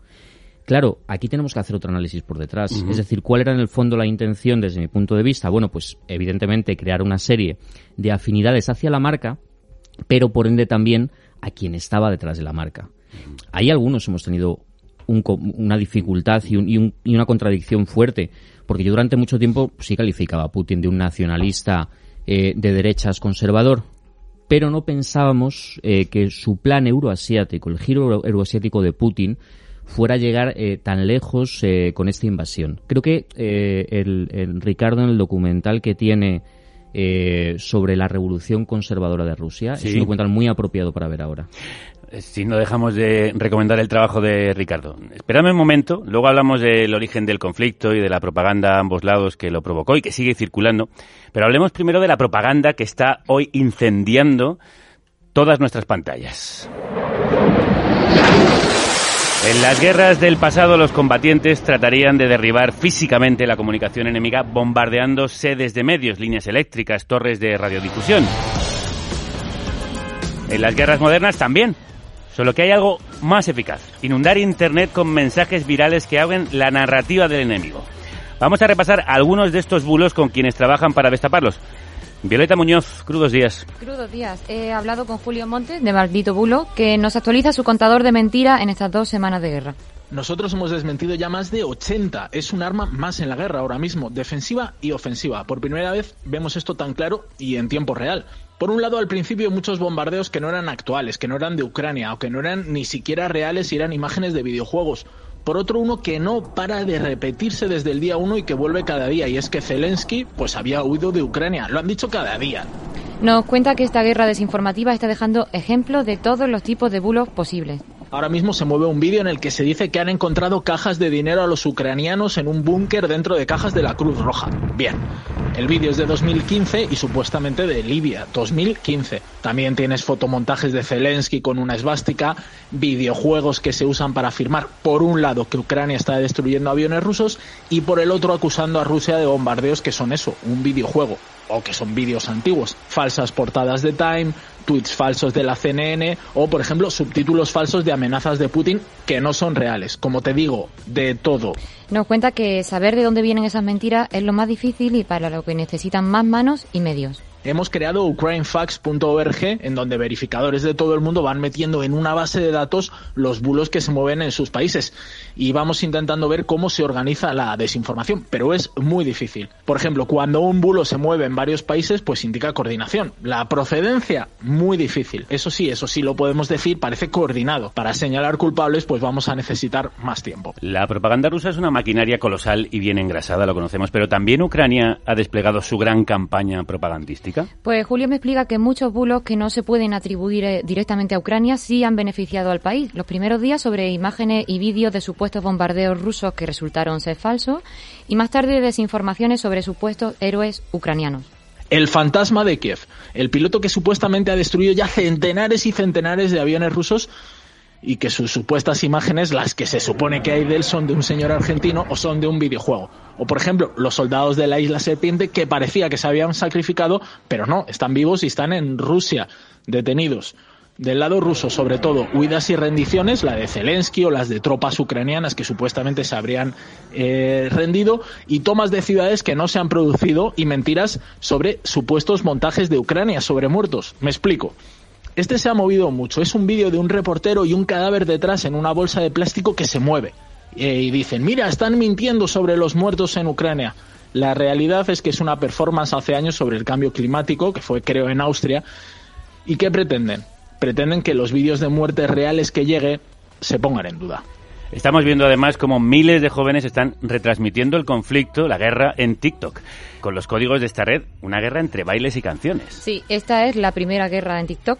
Claro, aquí tenemos que hacer otro análisis por detrás. Uh -huh. Es decir, ¿cuál era en el fondo la intención desde mi punto de vista? Bueno, pues evidentemente crear una serie de afinidades hacia la marca, pero por ende también a quien estaba detrás de la marca. Ahí algunos hemos tenido un, una dificultad y, un, y, un, y, una contradicción fuerte, porque yo durante mucho tiempo sí calificaba a Putin de un nacionalista eh, de derechas conservador. pero no pensábamos eh, que su plan euroasiático, el giro euroasiático de Putin, fuera a llegar eh, tan lejos eh, con esta invasión. Creo que eh, el, el Ricardo en el documental que tiene sobre la revolución conservadora de Rusia
Sí.
es un documental muy apropiado para ver ahora.
Si no dejamos de recomendar el trabajo de Ricardo. Esperadme un momento, luego hablamos del origen del conflicto y de la propaganda a ambos lados que lo provocó y que sigue circulando. Pero hablemos primero de la propaganda que está hoy incendiando todas nuestras pantallas. En las guerras del pasado los combatientes tratarían de derribar físicamente la comunicación enemiga bombardeando sedes de medios, líneas eléctricas, torres de radiodifusión. En las guerras modernas también. Solo que hay algo más eficaz. Inundar Internet con mensajes virales que hagan la narrativa del enemigo. Vamos a repasar algunos de estos bulos con quienes trabajan para destaparlos. Violeta Muñoz, crudos días.
Crudos días. He hablado con Julio Montes, de Maldito Bulo, que nos actualiza su contador de mentira en estas dos semanas de guerra.
Nosotros hemos desmentido ya más de 80. Es un arma más en la guerra ahora mismo, defensiva y ofensiva. Por primera vez vemos esto tan claro y en tiempo real. Por un lado, al principio muchos bombardeos que no eran actuales, que no eran de Ucrania o que no eran ni siquiera reales y eran imágenes de videojuegos. Por otro, uno que no para de repetirse desde el día uno y que vuelve cada día, y es que Zelensky pues había huido de Ucrania. Lo han dicho cada día.
Nos cuenta que esta guerra desinformativa está dejando ejemplos de todos los tipos de bulos posibles.
Ahora mismo se mueve un vídeo en el que se dice que han encontrado cajas de dinero a los ucranianos en un búnker dentro de cajas de la Cruz Roja. Bien, el vídeo es de 2015 y supuestamente de Libia, 2015. También tienes fotomontajes de Zelensky con una esvástica, videojuegos que se usan para afirmar, por un lado, que Ucrania está destruyendo aviones rusos y por el otro acusando a Rusia de bombardeos que son eso, un videojuego o que son vídeos antiguos, falsas portadas de Time, tweets falsos de la CNN o, por ejemplo, subtítulos falsos de amenazas de Putin que no son reales. Como te digo, de todo.
Nos cuenta que saber de dónde vienen esas mentiras es lo más difícil y para lo que necesitan más manos y medios.
Hemos creado ukrainefacts.org en donde verificadores de todo el mundo van metiendo en una base de datos los bulos que se mueven en sus países y vamos intentando ver cómo se organiza la desinformación, pero es muy difícil. Por ejemplo, cuando un bulo se mueve en varios países, pues indica coordinación. La procedencia, muy difícil. Eso sí, eso sí lo podemos decir, parece coordinado. Para señalar culpables, pues vamos a necesitar más tiempo.
La propaganda rusa es una maquinaria colosal y bien engrasada, lo conocemos, pero también Ucrania ha desplegado su gran campaña propagandística.
Pues Julio me explica que muchos bulos que no se pueden atribuir eh, directamente a Ucrania sí han beneficiado al país. Los primeros días sobre imágenes y vídeos de supuestos bombardeos rusos que resultaron ser falsos y más tarde desinformaciones sobre supuestos héroes ucranianos.
El fantasma de Kiev, el piloto que supuestamente ha destruido ya centenares y centenares de aviones rusos y que sus supuestas imágenes, las que se supone que hay de él, son de un señor argentino o son de un videojuego. O por ejemplo, los soldados de la isla Serpiente que parecía que se habían sacrificado, pero no, están vivos y están en Rusia, detenidos. Del lado ruso, sobre todo, huidas y rendiciones, la de Zelensky o las de tropas ucranianas que supuestamente se habrían eh, rendido, y tomas de ciudades que no se han producido y mentiras sobre supuestos montajes de Ucrania sobre muertos. Me explico. Este se ha movido mucho. Es un vídeo de un reportero y un cadáver detrás en una bolsa de plástico que se mueve. Eh, y dicen, mira, están mintiendo sobre los muertos en Ucrania. La realidad es que es una performance hace años sobre el cambio climático, que fue creo en Austria. ¿Y qué pretenden? Pretenden que los vídeos de muertes reales que llegue se pongan en duda.
Estamos viendo además cómo miles de jóvenes están retransmitiendo el conflicto, la guerra, en TikTok. Con los códigos de esta red, una guerra entre bailes y canciones.
Sí, esta es la primera guerra en TikTok.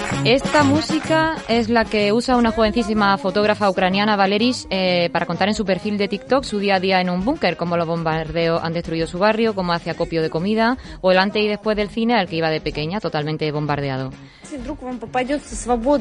Esta música es la que usa una jovencísima fotógrafa ucraniana, Valeris, eh, para contar en su perfil de TikTok su día a día en un búnker, cómo los bombardeos han destruido su barrio, cómo hace acopio de comida, o el antes y después del cine al que iba de pequeña, totalmente bombardeado.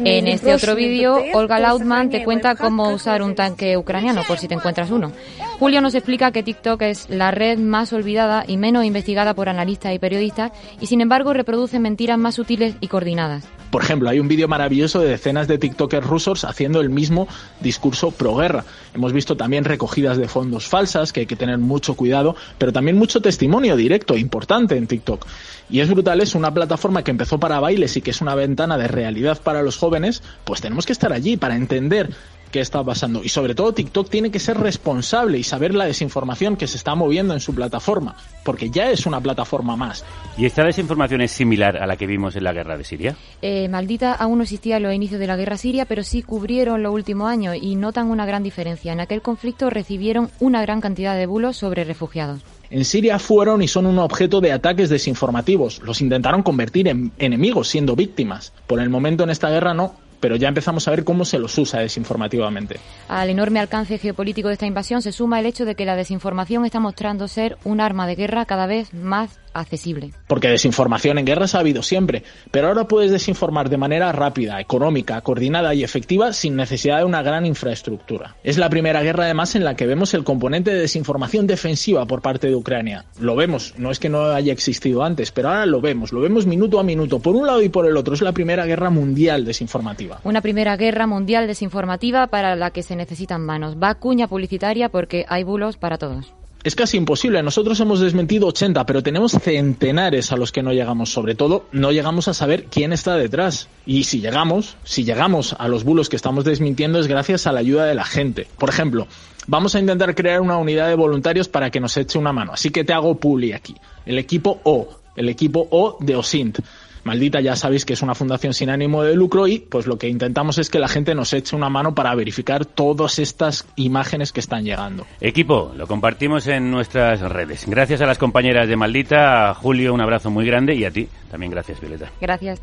En este otro vídeo, Olga Lautman te cuenta cómo usar un tanque ucraniano, por si te encuentras uno. Julio nos explica que TikTok es la red más olvidada y menos investigada por analistas y periodistas, y sin embargo reproduce mentiras más sutiles y coordinadas.
Por ejemplo, hay un vídeo maravilloso de decenas de TikTokers rusos haciendo el mismo discurso pro-guerra. Hemos visto también recogidas de fondos falsas, que hay que tener mucho cuidado, pero también mucho testimonio directo, importante en TikTok. Y es brutal, es una plataforma que empezó para bailes y que es una ventana de realidad para los jóvenes, pues tenemos que estar allí para entender qué está pasando. Y sobre todo TikTok tiene que ser responsable y saber la desinformación que se está moviendo en su plataforma, porque ya es una plataforma más.
¿Y esta desinformación es similar a la que vimos en la guerra de Siria?
Eh, maldita aún no existía en los inicios de la guerra siria, pero sí cubrieron los últimos años y notan una gran diferencia. En aquel conflicto recibieron una gran cantidad de bulos sobre refugiados.
En Siria fueron y son un objeto de ataques desinformativos. Los intentaron convertir en enemigos siendo víctimas. Por el momento en esta guerra no, pero ya empezamos a ver cómo se los usa desinformativamente.
Al enorme alcance geopolítico de esta invasión se suma el hecho de que la desinformación está mostrando ser un arma de guerra cada vez más accesible.
Porque desinformación en guerras ha habido siempre, pero ahora puedes desinformar de manera rápida, económica, coordinada y efectiva sin necesidad de una gran infraestructura. Es la primera guerra además en la que vemos el componente de desinformación defensiva por parte de Ucrania. Lo vemos, no es que no haya existido antes, pero ahora lo vemos, lo vemos minuto a minuto, por un lado y por el otro. Es la primera guerra mundial desinformativa.
Una primera guerra mundial desinformativa para la que se necesitan manos. Va cuña publicitaria porque hay bulos para todos
es casi imposible. Nosotros hemos desmentido 80, pero tenemos centenares a los que no llegamos. Sobre todo, no llegamos a saber quién está detrás. Y si llegamos, si llegamos a los bulos que estamos desmintiendo es gracias a la ayuda de la gente. Por ejemplo, vamos a intentar crear una unidad de voluntarios para que nos eche una mano. Así que te hago puli aquí. El equipo O, el equipo O de OSINT. Maldita ya sabéis que es una fundación sin ánimo de lucro y pues lo que intentamos es que la gente nos eche una mano para verificar todas estas imágenes que están llegando.
Equipo, lo compartimos en nuestras redes. Gracias a las compañeras de Maldita, a Julio un abrazo muy grande y a ti también gracias Violeta.
Gracias.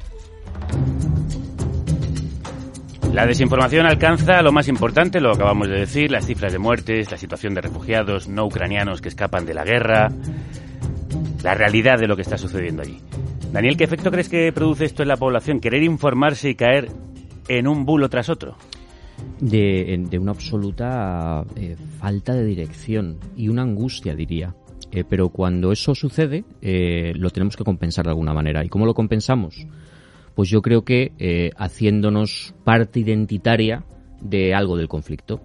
La desinformación alcanza lo más importante, lo acabamos de decir, las cifras de muertes, la situación de refugiados no ucranianos que escapan de la guerra, la realidad de lo que está sucediendo allí. Daniel, ¿qué efecto crees que produce esto en la población? Querer informarse y caer en un bulo tras otro.
De, una absoluta eh, falta de dirección y una angustia, diría. Eh, pero cuando eso sucede, eh, lo tenemos que compensar de alguna manera. ¿Y cómo lo compensamos? Pues yo creo que haciéndonos parte identitaria de algo del conflicto.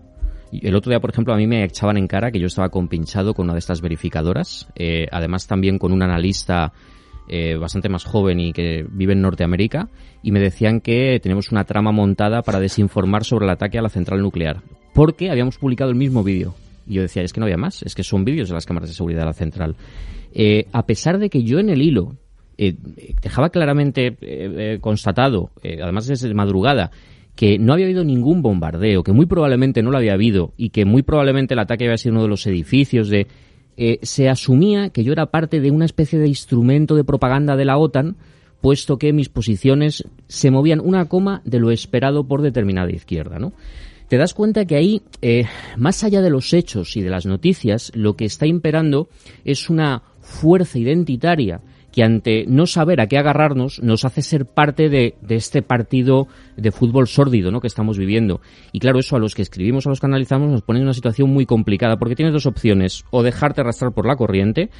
El otro día, por ejemplo, a mí me echaban en cara que yo estaba compinchado con una de estas verificadoras, además también con un analista eh, bastante más joven y que vive en Norteamérica, y me decían que tenemos una trama montada para desinformar sobre el ataque a la central nuclear, porque habíamos publicado el mismo vídeo. Y yo decía, es que no había más, es que son vídeos de las cámaras de seguridad de la central. Eh, a pesar de que yo en el hilo eh, dejaba claramente constatado, además desde madrugada, que no había habido ningún bombardeo, que muy probablemente no lo había habido y que muy probablemente el ataque había sido uno de los edificios de eh, se asumía que yo era parte de una especie de instrumento de propaganda de la OTAN, puesto que mis posiciones se movían una coma de lo esperado por determinada izquierda, ¿no? Te das cuenta que ahí, eh, más allá de los hechos y de las noticias, lo que está imperando es una fuerza identitaria que ante no saber a qué agarrarnos nos hace ser parte de, este partido de fútbol sórdido ¿no? que estamos viviendo. Y claro, eso a los que escribimos, a los que analizamos, nos pone en una situación muy complicada porque tienes dos opciones, o dejarte arrastrar por la corriente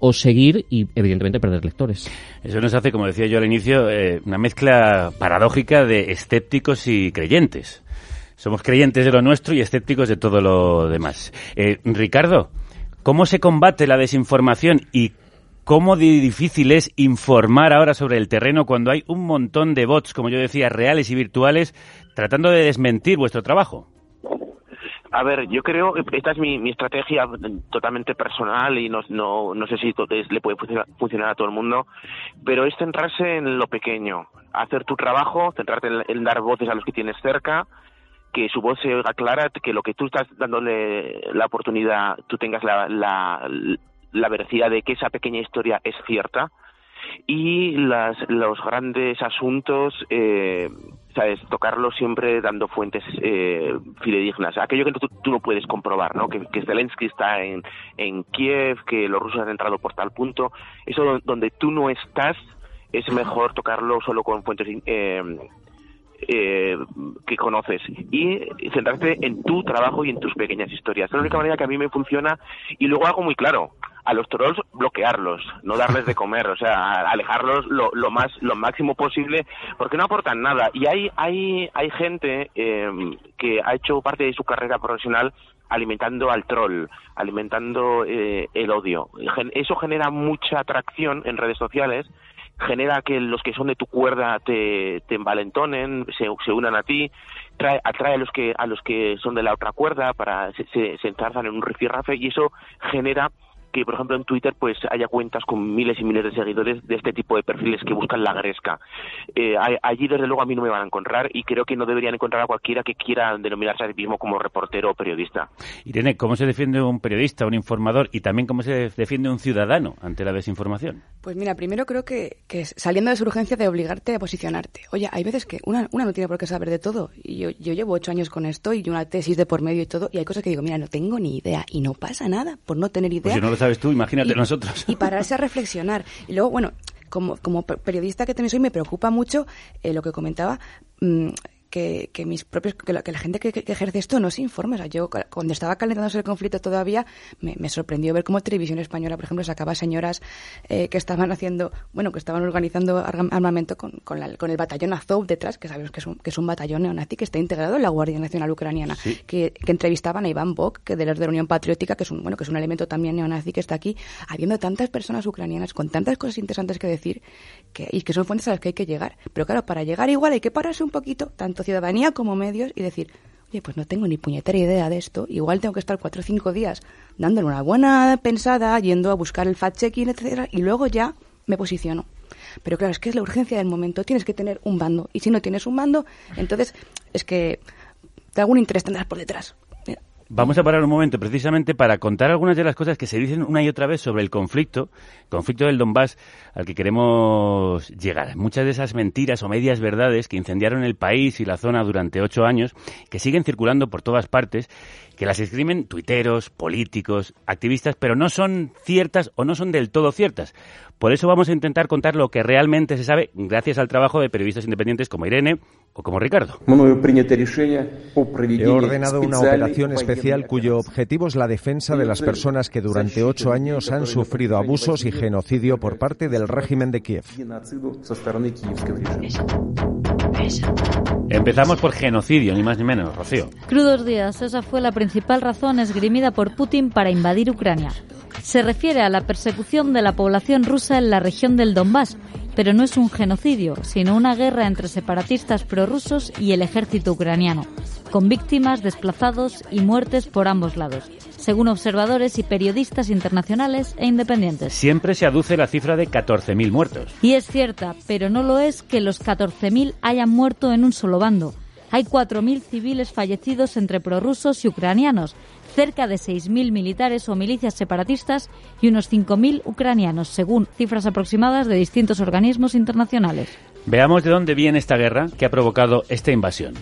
o seguir y evidentemente perder lectores.
Eso nos hace, como decía yo al inicio, eh, una mezcla paradójica de escépticos y creyentes. Somos creyentes de lo nuestro y escépticos de todo lo demás. Eh, Ricardo, ¿cómo se combate la desinformación y cómo difícil es informar ahora sobre el terreno cuando hay un montón de bots, como yo decía, reales y virtuales, tratando de desmentir vuestro trabajo.
A ver, yo creo, esta es mi, estrategia totalmente personal y no, no, no sé si le puede funcionar, a todo el mundo, pero es centrarse en lo pequeño, hacer tu trabajo, centrarte en, dar voces a los que tienes cerca, que su voz se oiga clara, que lo que tú estás dándole la oportunidad, tú tengas la veracidad de que esa pequeña historia es cierta y las, los grandes asuntos, eh, ¿sabes? Tocarlos siempre dando fuentes eh, fidedignas. Aquello que tú, no puedes comprobar, ¿no? Que, que, Zelensky está en, en Kiev, que los rusos han entrado por tal punto. Eso donde tú no estás, es mejor tocarlo solo con fuentes eh, eh, que conoces y centrarte en tu trabajo y en tus pequeñas historias. Es la única manera que a mí me funciona y luego hago muy claro a los trolls bloquearlos, no darles de comer, o sea, alejarlos lo, lo más lo máximo posible porque no aportan nada y hay hay hay gente eh, que ha hecho parte de su carrera profesional alimentando al troll, alimentando eh, el odio. Eso genera mucha atracción en redes sociales genera que los que son de tu cuerda te, te envalentonen, se, se unan a ti, atrae, atrae a los que a los que son de la otra cuerda para se, se, se enzarzan en un rifirrafe y eso genera que, por ejemplo, en Twitter pues haya cuentas con miles y miles de seguidores de este tipo de perfiles que buscan la gresca. Eh, allí, desde luego, a mí no me van a encontrar y creo que no deberían encontrar a cualquiera que quiera denominarse a sí mismo como reportero o periodista.
Irene, ¿cómo se defiende un periodista, un informador y también cómo se defiende un ciudadano ante la desinformación?
Pues mira, primero creo que, que saliendo de su urgencia de obligarte a posicionarte. Oye, hay veces que una, una no tiene por qué saber de todo. Y yo, yo llevo ocho años con esto y una tesis de por medio y todo, y hay cosas que digo, mira, no tengo ni idea y no pasa nada por no tener idea.
Pues sabes tú, imagínate nosotros.
Y pararse a reflexionar. Y luego, bueno, como, como periodista que también soy, me preocupa mucho eh, lo que comentaba. Mm, que, que, mis propios que la, que la gente que, que, ejerce esto no se informa. O sea, yo cuando estaba calentándose el conflicto todavía me, me sorprendió ver cómo Televisión Española, por ejemplo, sacaba señoras eh, que estaban haciendo, bueno, que estaban organizando armamento con, con, la, con el batallón Azov detrás, que sabemos que es, un, que es un batallón neonazi que está integrado en la Guardia Nacional Ucraniana, que, que, entrevistaban a Iván Bok, que de los de la Unión Patriótica, que es un bueno, que es un elemento también neonazi que está aquí, habiendo tantas personas ucranianas con tantas cosas interesantes que decir que, y que son fuentes a las que hay que llegar. Pero claro, para llegar igual hay que pararse un poquito, tanto ciudadanía como medios y decir, oye, pues no tengo ni puñetera idea de esto, igual tengo que estar cuatro o cinco días dándole una buena pensada, yendo a buscar el fact-checking, etcétera, y luego ya me posiciono. Pero claro, es que es la urgencia del momento, tienes que tener un bando, y si no tienes un bando, entonces es que de algún interés tendrás por detrás.
Vamos a parar un momento precisamente para contar algunas de las cosas que se dicen una y otra vez sobre el conflicto, conflicto del Donbass al que queremos llegar. Muchas de esas mentiras o medias verdades que incendiaron el país y la zona durante ocho años, que siguen circulando por todas partes, que las escriben tuiteros, políticos, activistas, pero no son ciertas o no son del todo ciertas. Por eso vamos a intentar contar lo que realmente se sabe gracias al trabajo de periodistas independientes como Irene o como Ricardo.
He ordenado una operación especial cuyo objetivo es la defensa de las personas que durante ocho años han sufrido abusos y genocidio por parte del régimen de Kiev.
Empezamos por genocidio, ni más ni menos, Rocío.
Crudos días, esa fue la principal razón esgrimida por Putin para invadir Ucrania. Se refiere a la persecución de la población rusa en la región del Donbass, pero no es un genocidio, sino una guerra entre separatistas prorrusos y el ejército ucraniano, con víctimas, desplazados y muertes por ambos lados, según observadores y periodistas internacionales e independientes.
Siempre se aduce la cifra de 14.000 muertos.
Y es cierta, pero no lo es que los 14.000 hayan muerto en un solo bando. Hay 4.000 civiles fallecidos entre prorrusos y ucranianos, cerca de 6.000 militares o milicias separatistas y unos 5.000 ucranianos, según cifras aproximadas de distintos organismos internacionales.
Veamos de dónde viene esta guerra que ha provocado esta invasión.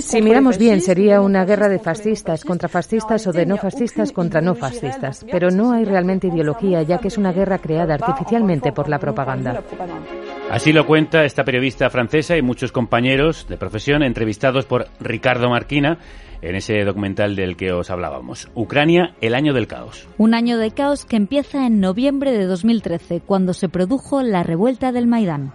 Si miramos bien, sería una guerra de fascistas contra fascistas o de no fascistas contra no fascistas. Pero no hay realmente ideología, ya que es una guerra creada artificialmente por la propaganda.
Así lo cuenta esta periodista francesa y muchos compañeros de profesión entrevistados por Ricardo Marquina en ese documental del que os hablábamos. Ucrania, el año del caos.
Un año de caos que empieza en noviembre de 2013, cuando se produjo la revuelta del Maidán.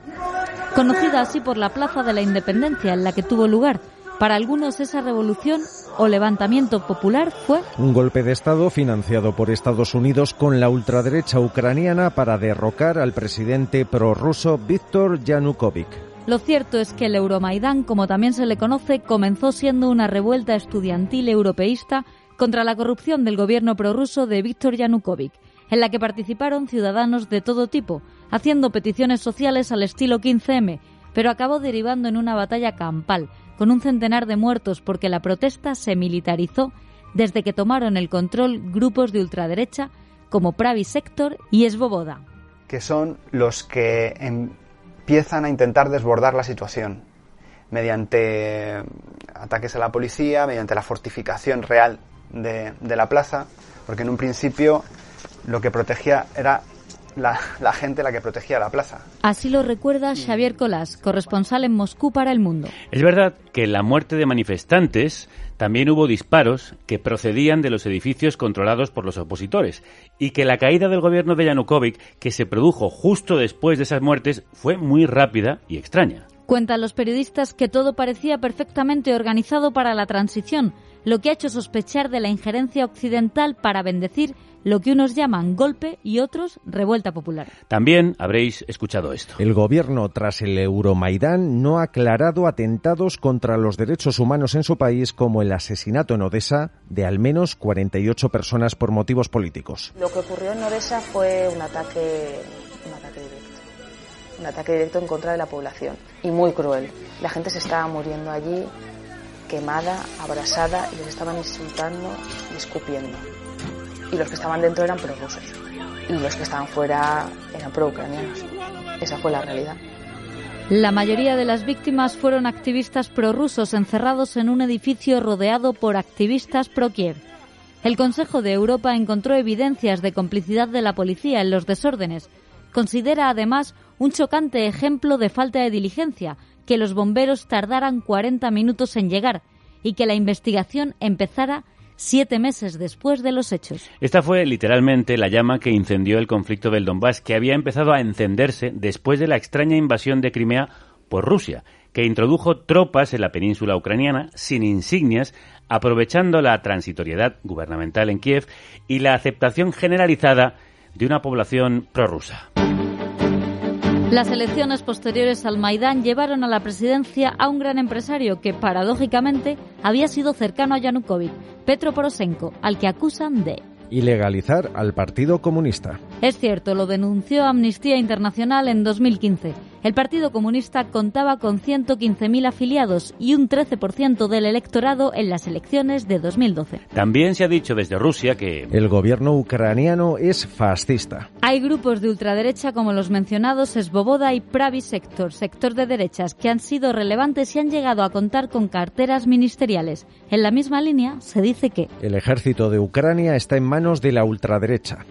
Conocida así por la Plaza de la Independencia en la que tuvo lugar. Para algunos esa revolución o levantamiento popular fue
un golpe de Estado financiado por Estados Unidos con la ultraderecha ucraniana para derrocar al presidente prorruso Víctor Yanukovych.
Lo cierto es que el Euromaidán, como también se le conoce, comenzó siendo una revuelta estudiantil europeísta contra la corrupción del gobierno prorruso de Víctor Yanukovych, en la que participaron ciudadanos de todo tipo, haciendo peticiones sociales al estilo 15M, pero acabó derivando en una batalla campal, con un centenar de muertos porque la protesta se militarizó desde que tomaron el control grupos de ultraderecha como Pravi Sector y Esboboda.
Que son los que empiezan a intentar desbordar la situación mediante ataques a la policía, mediante la fortificación real de, de la plaza, porque en un principio lo que protegía era la, la, gente la que protegía la plaza.
Así lo recuerda Xavier Colás, corresponsal en Moscú para El Mundo.
Es verdad que la muerte de manifestantes también hubo disparos que procedían de los edificios controlados por los opositores y que la caída del gobierno de Yanukovych, que se produjo justo después de esas muertes, fue muy rápida y extraña.
Cuentan los periodistas que todo parecía perfectamente organizado para la transición, lo que ha hecho sospechar de la injerencia occidental para bendecir lo que unos llaman golpe y otros revuelta popular.
También habréis escuchado esto.
El gobierno, tras el Euromaidán, no ha aclarado atentados contra los derechos humanos en su país, como el asesinato en Odessa de al menos 48 personas por motivos políticos.
Lo que ocurrió en Odessa fue un ataque, un ataque directo, un ataque directo en contra de la población y muy cruel. La gente se estaba muriendo allí quemada, abrasada y les estaban insultando y escupiendo y los que estaban dentro eran prorrusos y los que estaban fuera eran pro-ucranianos. Esa fue la realidad.
La mayoría de las víctimas fueron activistas prorrusos encerrados en un edificio rodeado por activistas pro-Kiev. El Consejo de Europa encontró evidencias de complicidad de la policía en los desórdenes. Considera además un chocante ejemplo de falta de diligencia que los bomberos tardaran 40 minutos en llegar y que la investigación empezara siete meses después de los hechos.
Esta fue literalmente la llama que incendió el conflicto del Donbass, que había empezado a encenderse después de la extraña invasión de Crimea por Rusia, que introdujo tropas en la península ucraniana sin insignias, aprovechando la transitoriedad gubernamental en Kiev y la aceptación generalizada de una población prorrusa.
Las elecciones posteriores al Maidán llevaron a la presidencia a un gran empresario que, paradójicamente, había sido cercano a Yanukovych, Petro Poroshenko, al que acusan de
ilegalizar al Partido Comunista.
Es cierto, lo denunció Amnistía Internacional en 2015. El Partido Comunista contaba con 115.000 afiliados y un 13% del electorado en las elecciones de 2012.
También se ha dicho desde Rusia que
el gobierno ucraniano es fascista.
Hay grupos de ultraderecha como los mencionados Svoboda y Pravi Sector, sector de derechas, que han sido relevantes y han llegado a contar con carteras ministeriales. En la misma línea se dice que
el ejército de Ucrania está en manos de la ultraderecha.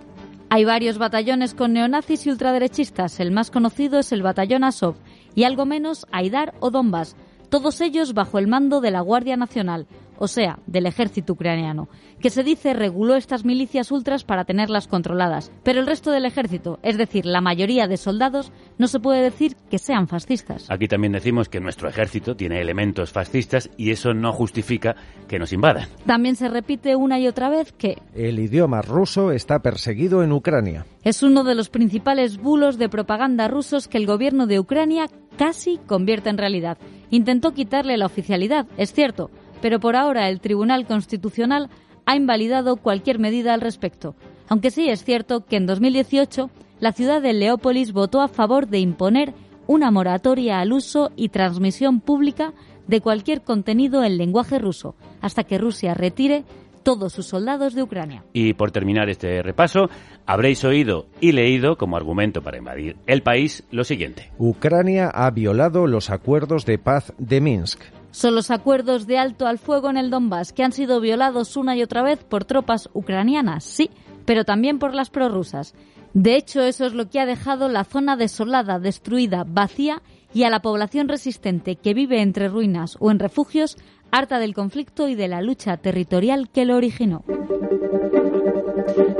Hay varios batallones con neonazis y ultraderechistas. El más conocido es el batallón Azov y algo menos Aidar o Donbass, todos ellos bajo el mando de la Guardia Nacional, o sea, del ejército ucraniano, que se dice reguló estas milicias ultras para tenerlas controladas. Pero el resto del ejército, es decir, la mayoría de soldados, no se puede decir que sean fascistas.
Aquí también decimos que nuestro ejército tiene elementos fascistas y eso no justifica que nos invadan.
También se repite una y otra vez que
el idioma ruso está perseguido en Ucrania.
Es uno de los principales bulos de propaganda rusos que el gobierno de Ucrania casi convierte en realidad. Intentó quitarle la oficialidad, es cierto, pero por ahora el Tribunal Constitucional ha invalidado cualquier medida al respecto, aunque sí es cierto que en 2018 la ciudad de Leópolis votó a favor de imponer una moratoria al uso y transmisión pública de cualquier contenido en lenguaje ruso, hasta que Rusia retire todos sus soldados de Ucrania.
Y por terminar este repaso, habréis oído y leído como argumento para invadir el país lo siguiente.
Ucrania ha violado los acuerdos de paz de Minsk.
Son los acuerdos de alto al fuego en el Donbass que han sido violados una y otra vez por tropas ucranianas, sí, pero también por las prorrusas. De hecho, eso es lo que ha dejado la zona desolada, destruida, vacía y a la población resistente que vive entre ruinas o en refugios, harta del conflicto y de la lucha territorial que lo originó.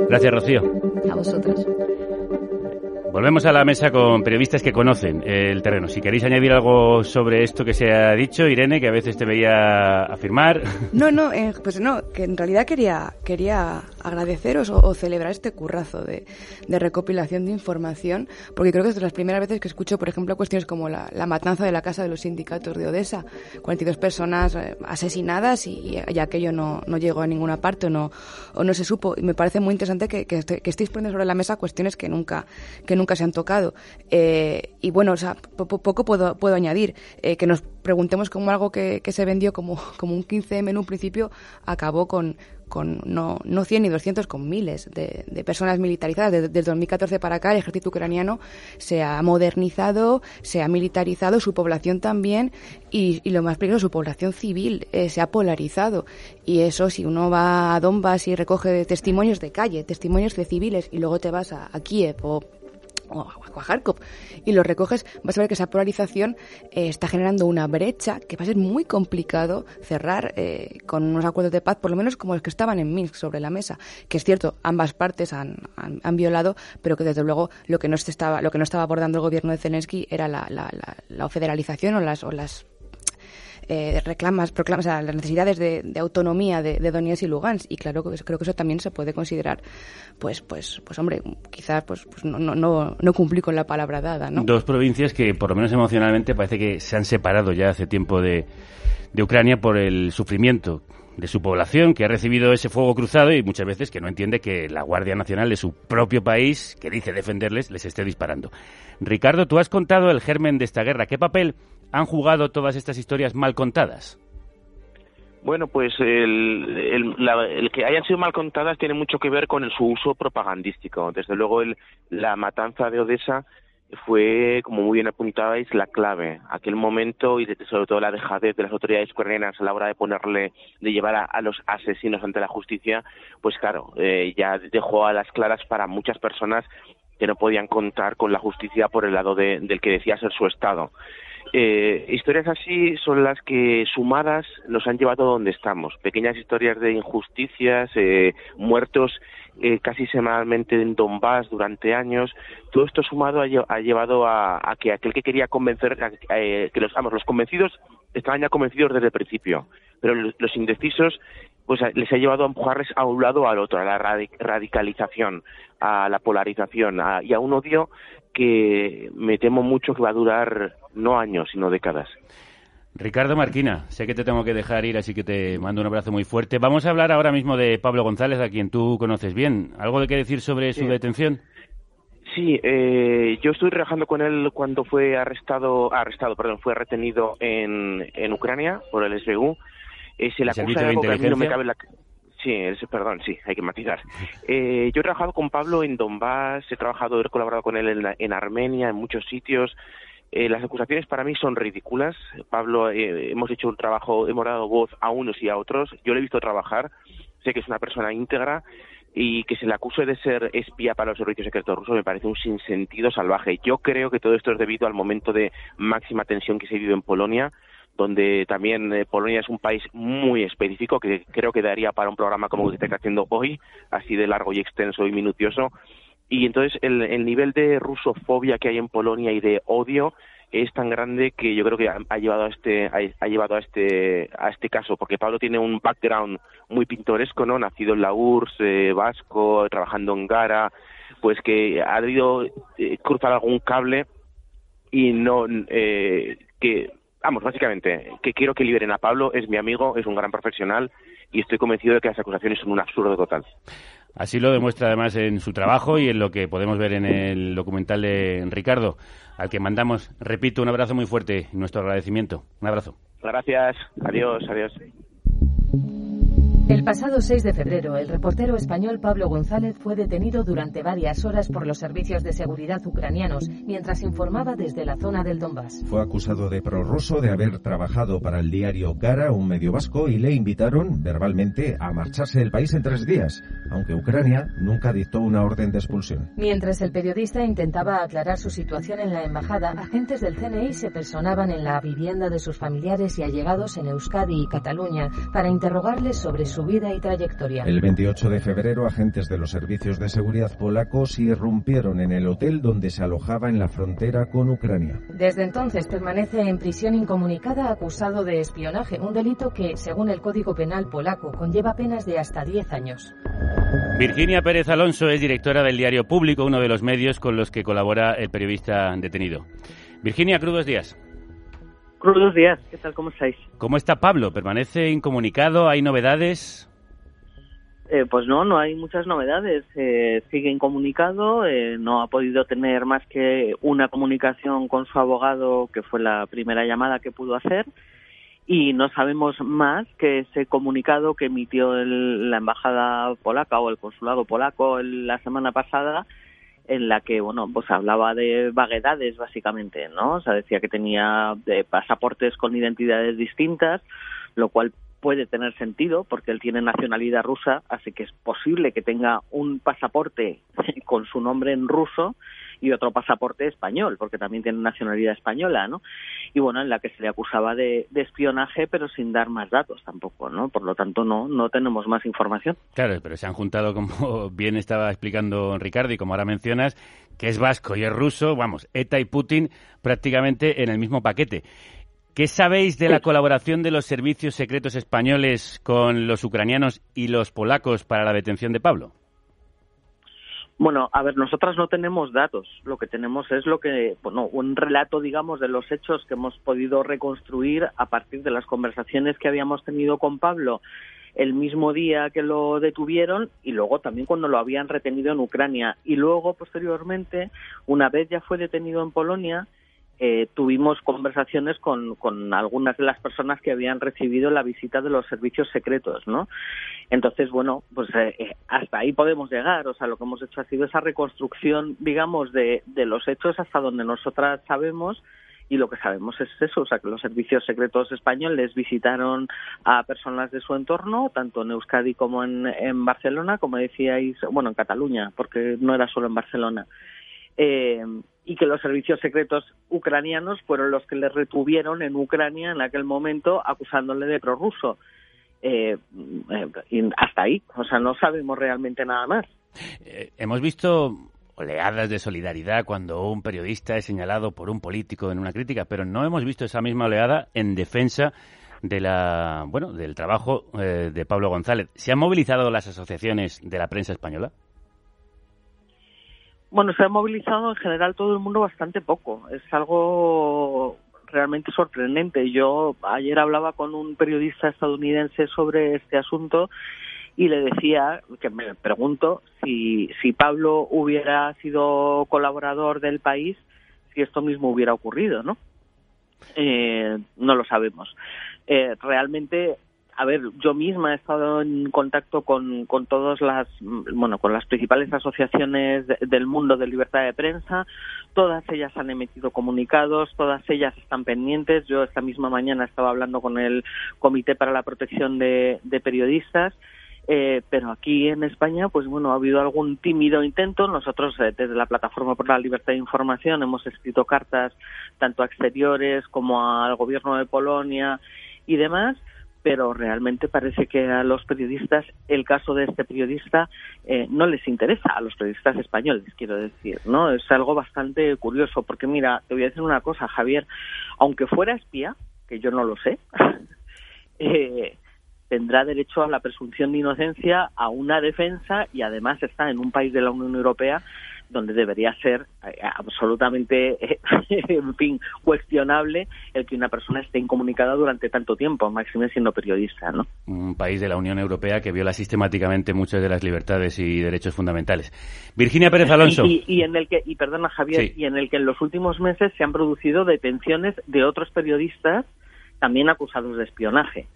Gracias, Rocío.
A vosotros.
Volvemos a la mesa con periodistas que conocen el terreno. Si queréis añadir algo sobre esto que se ha dicho, Irene, que a veces te veía afirmar.
No, no, eh, pues no, que en realidad quería, quería agradeceros o, celebrar este currazo de, recopilación de información, porque creo que es de las primeras veces que escucho, por ejemplo, cuestiones como la, matanza de la casa de los sindicatos de Odessa, 42 personas eh, asesinadas y, ya aquello no, no llegó a ninguna parte o no, o no se supo. Y me parece muy interesante que, que, estéis poniendo sobre la mesa cuestiones que nunca, que nunca se han tocado. Eh, y bueno, o sea, poco puedo, puedo añadir. Eh, que nos preguntemos cómo algo que, se vendió como, como un 15M en un principio acabó con, con no, no 100 ni 200, con miles de, personas militarizadas. Desde, 2014 para acá el ejército ucraniano se ha modernizado, se ha militarizado, su población también y, lo más peligroso, su población civil eh, se ha polarizado. Y eso, si uno va a Donbass y recoge testimonios de calle, testimonios de civiles y luego te vas a, a Kiev o o a Kharkov y lo recoges, vas a ver que esa polarización eh, está generando una brecha que va a ser muy complicado cerrar eh, con unos acuerdos de paz, por lo menos como los que estaban en Minsk sobre la mesa. Que es cierto, ambas partes han, han, violado, pero que desde luego lo que no se estaba, lo que no estaba abordando el gobierno de Zelensky era la, la, la, la federalización o las, o las eh, reclamas, proclamas las necesidades de, autonomía de, de, Donetsk y Lugansk. Y claro, creo que eso también se puede considerar, pues, pues, pues hombre, quizás pues, pues no, no, no, no cumplí con la palabra dada. ¿no?
Dos provincias que, por lo menos emocionalmente, parece que se han separado ya hace tiempo de, de Ucrania por el sufrimiento de su población que ha recibido ese fuego cruzado y muchas veces que no entiende que la Guardia Nacional de su propio país, que dice defenderles, les esté disparando. Ricardo, tú has contado el germen de esta guerra. ¿Qué papel han jugado todas estas historias mal contadas?
Bueno, pues el, que hayan sido mal contadas tiene mucho que ver con el, su uso propagandístico. Desde luego, la matanza de Odessa fue, como muy bien apuntabais, la clave. Aquel momento y sobre todo la dejadez de las autoridades ucranianas a la hora de ponerle, de llevar a, los asesinos ante la justicia, pues claro, eh, ya dejó a las claras para muchas personas que no podían contar con la justicia por el lado del que decía ser su Estado. Eh, historias así son las que sumadas nos han llevado a donde estamos. Pequeñas historias de injusticias, eh, muertos eh, casi semanalmente en Donbass durante años. Todo esto sumado ha, llevado a, que aquel que quería convencer, que los, vamos, los convencidos estaban ya convencidos desde el principio, pero los indecisos pues les ha llevado a empujarles a un lado o al otro, a la radicalización, a la polarización y a un odio que me temo mucho que va a durar no años, sino décadas.
Ricardo Marquina, sé que te tengo que dejar ir, así que te mando un abrazo muy fuerte. Vamos a hablar ahora mismo de Pablo González, a quien tú conoces bien. ¿Algo de qué decir sobre su detención?
Sí, eh, yo estoy trabajando con él cuando fue arrestado, arrestado, perdón, fue retenido en, en Ucrania por el SBU. Eh, se le acusa de algo que a mí no me cabe la... Sí, perdón, sí, hay que matizar. Eh, yo he trabajado con Pablo en Donbass, he trabajado, he colaborado con él en, Armenia, en muchos sitios. Eh, las acusaciones para mí son ridículas. Pablo, eh, hemos hecho un trabajo, hemos dado voz a unos y a otros. Yo le he visto trabajar, sé que es una persona íntegra y que se le acuse de ser espía para los servicios secretos rusos me parece un sinsentido salvaje. Yo creo que todo esto es debido al momento de máxima tensión que se vive en Polonia donde también eh, Polonia es un país muy específico que creo que daría para un programa como el que está haciendo hoy, así de largo y extenso y minucioso. Y entonces el, nivel de rusofobia que hay en Polonia y de odio es tan grande que yo creo que ha, llevado a este ha, llevado a este a este caso porque Pablo tiene un background muy pintoresco no nacido en la URSS eh, vasco trabajando en Gara pues que ha debido eh, cruzar algún cable y no que vamos, básicamente, que quiero que liberen a Pablo, es mi amigo, es un gran profesional y estoy convencido de que las acusaciones son un absurdo total.
Así lo demuestra además en su trabajo y en lo que podemos ver en el documental de Ricardo, al que mandamos, repito, un abrazo muy fuerte y nuestro agradecimiento. Un abrazo.
Gracias. Adiós, adiós.
El pasado 6 de febrero, el reportero español Pablo González fue detenido durante varias horas por los servicios de seguridad ucranianos mientras informaba desde la zona del Donbass.
Fue acusado de prorruso de haber trabajado para el diario Gara, un medio vasco, y le invitaron verbalmente a marcharse del país en tres días, aunque Ucrania nunca dictó una orden de expulsión.
Mientras el periodista intentaba aclarar su situación en la embajada, agentes del CNI se personaban en la vivienda de sus familiares y allegados en Euskadi y Cataluña para interrogarles sobre su vida y trayectoria.
El 28 de febrero, agentes de los servicios de seguridad polacos irrumpieron en el hotel donde se alojaba en la frontera con Ucrania.
Desde entonces permanece en prisión incomunicada acusado de espionaje, un delito que, según el Código Penal polaco, conlleva penas de hasta 10 años.
Virginia Pérez Alonso es directora del Diario Público, uno de los medios con los que colabora el periodista detenido. Virginia, crudos días.
Crudos días, ¿qué tal? ¿Cómo estáis?
¿Cómo está Pablo? ¿Permanece incomunicado? ¿Hay novedades?
Eh, pues no, no hay muchas novedades. Eh, sigue incomunicado, eh, no ha podido tener más que una comunicación con su abogado, que fue la primera llamada que pudo hacer, y no sabemos más que ese comunicado que emitió la embajada polaca o el consulado polaco la semana pasada, en la que, bueno, pues hablaba de vaguedades básicamente, ¿no? O sea, decía que tenía de pasaportes con identidades distintas, lo cual puede tener sentido porque él tiene nacionalidad rusa, así que es posible que tenga un pasaporte con su nombre en ruso y otro pasaporte español, porque también tiene nacionalidad española, ¿no? Y bueno, en la que se le acusaba de, espionaje, pero sin dar más datos tampoco, ¿no? Por lo tanto, no, no tenemos más información.
Claro, pero se han juntado, como bien estaba explicando Ricardo y como ahora mencionas, que es vasco y es ruso, vamos, ETA y Putin prácticamente en el mismo paquete. ¿Qué sabéis de la colaboración de los servicios secretos españoles con los ucranianos y los polacos para la detención de Pablo?
Bueno, a ver, nosotras no tenemos datos. Lo que tenemos es lo que, bueno, un relato, digamos, de los hechos que hemos podido reconstruir a partir de las conversaciones que habíamos tenido con Pablo el mismo día que lo detuvieron y luego también cuando lo habían retenido en Ucrania. Y luego, posteriormente, una vez ya fue detenido en Polonia, eh, tuvimos conversaciones con, con, algunas de las personas que habían recibido la visita de los servicios secretos, ¿no? Entonces, bueno, pues eh, eh, hasta ahí podemos llegar. O sea, lo que hemos hecho ha sido esa reconstrucción, digamos, de, de los hechos hasta donde nosotras sabemos y lo que sabemos es eso, o sea, que los servicios secretos españoles visitaron a personas de su entorno, tanto en Euskadi como en, en Barcelona, como decíais, bueno, en Cataluña, porque no era solo en Barcelona. Eh, y que los servicios secretos ucranianos fueron los que le retuvieron en Ucrania en aquel momento acusándole de prorruso. Eh, eh hasta ahí, o sea, no sabemos realmente nada más.
Eh, hemos visto oleadas de solidaridad cuando un periodista es señalado por un político en una crítica, pero no hemos visto esa misma oleada en defensa de la bueno del trabajo eh, de Pablo González. ¿Se han movilizado las asociaciones de la prensa española?
Bueno, se ha movilizado en general todo el mundo bastante poco. Es algo realmente sorprendente. Yo ayer hablaba con un periodista estadounidense sobre este asunto y le decía que me pregunto si, si Pablo hubiera sido colaborador del país, si esto mismo hubiera ocurrido, ¿no? Eh, no lo sabemos. Eh, realmente a ver, yo misma he estado en contacto con, con todas las, bueno, con las principales asociaciones del mundo de libertad de prensa. Todas ellas han emitido comunicados, todas ellas están pendientes. Yo esta misma mañana estaba hablando con el Comité para la Protección de, Periodistas. Eh, pero aquí en España, pues bueno, ha habido algún tímido intento. Nosotros, eh, desde la Plataforma por la Libertad de Información, hemos escrito cartas tanto a exteriores como al gobierno de Polonia y demás pero realmente parece que a los periodistas el caso de este periodista eh, no les interesa a los periodistas españoles quiero decir no es algo bastante curioso porque mira te voy a decir una cosa Javier aunque fuera espía que yo no lo sé eh, tendrá derecho a la presunción de inocencia a una defensa y además está en un país de la Unión Europea donde debería ser eh, absolutamente, en fin, cuestionable el que una persona esté incomunicada durante tanto tiempo, máxime siendo periodista, ¿no?
Un país de la Unión Europea que viola sistemáticamente muchas de las libertades y derechos fundamentales. Virginia Pérez Alonso.
Y, en el que, y perdona Javier, y en el que en los últimos meses se han producido detenciones de otros periodistas también acusados de espionaje.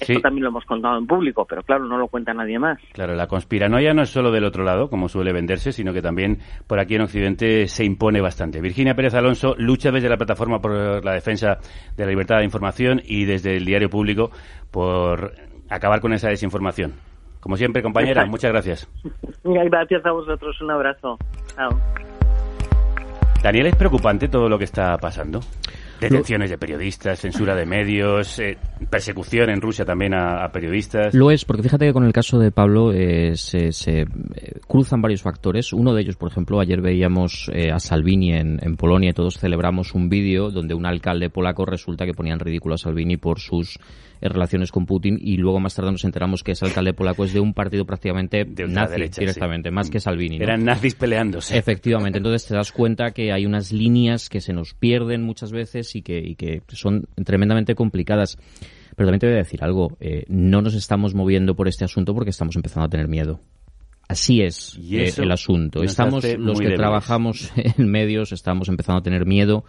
Esto también lo hemos contado en público, pero claro, no lo cuenta nadie más.
Claro, la conspiranoia no es solo del otro lado, como suele venderse, sino que también por aquí en Occidente se impone bastante. Virginia Pérez Alonso lucha desde la plataforma por la defensa de la libertad de información y desde el diario público por acabar con esa desinformación. Como siempre, compañera, muchas gracias.
Gracias a vosotros, un abrazo. Chao.
Daniel, ¿es preocupante todo lo que está pasando? Detenciones de periodistas, censura de medios, eh, persecución en Rusia también a, periodistas.
Lo es, porque fíjate que con el caso de Pablo eh, se, eh, cruzan varios factores. Uno de ellos, por ejemplo, ayer veíamos a Salvini en, en, Polonia y todos celebramos un vídeo donde un alcalde polaco resulta que ponía en ridículo a Salvini por sus relaciones con Putin y luego más tarde nos enteramos que ese alcalde polaco es de un partido prácticamente de nazi directamente, más que Salvini.
Eran nazis peleándose.
Efectivamente, entonces te das cuenta que hay unas líneas que se nos pierden muchas veces y que, y que son tremendamente complicadas. Pero también te voy a decir algo, eh, no nos estamos moviendo por este asunto porque estamos empezando a tener miedo. Así es eh, el asunto. Estamos los que trabajamos en medios, estamos empezando a tener miedo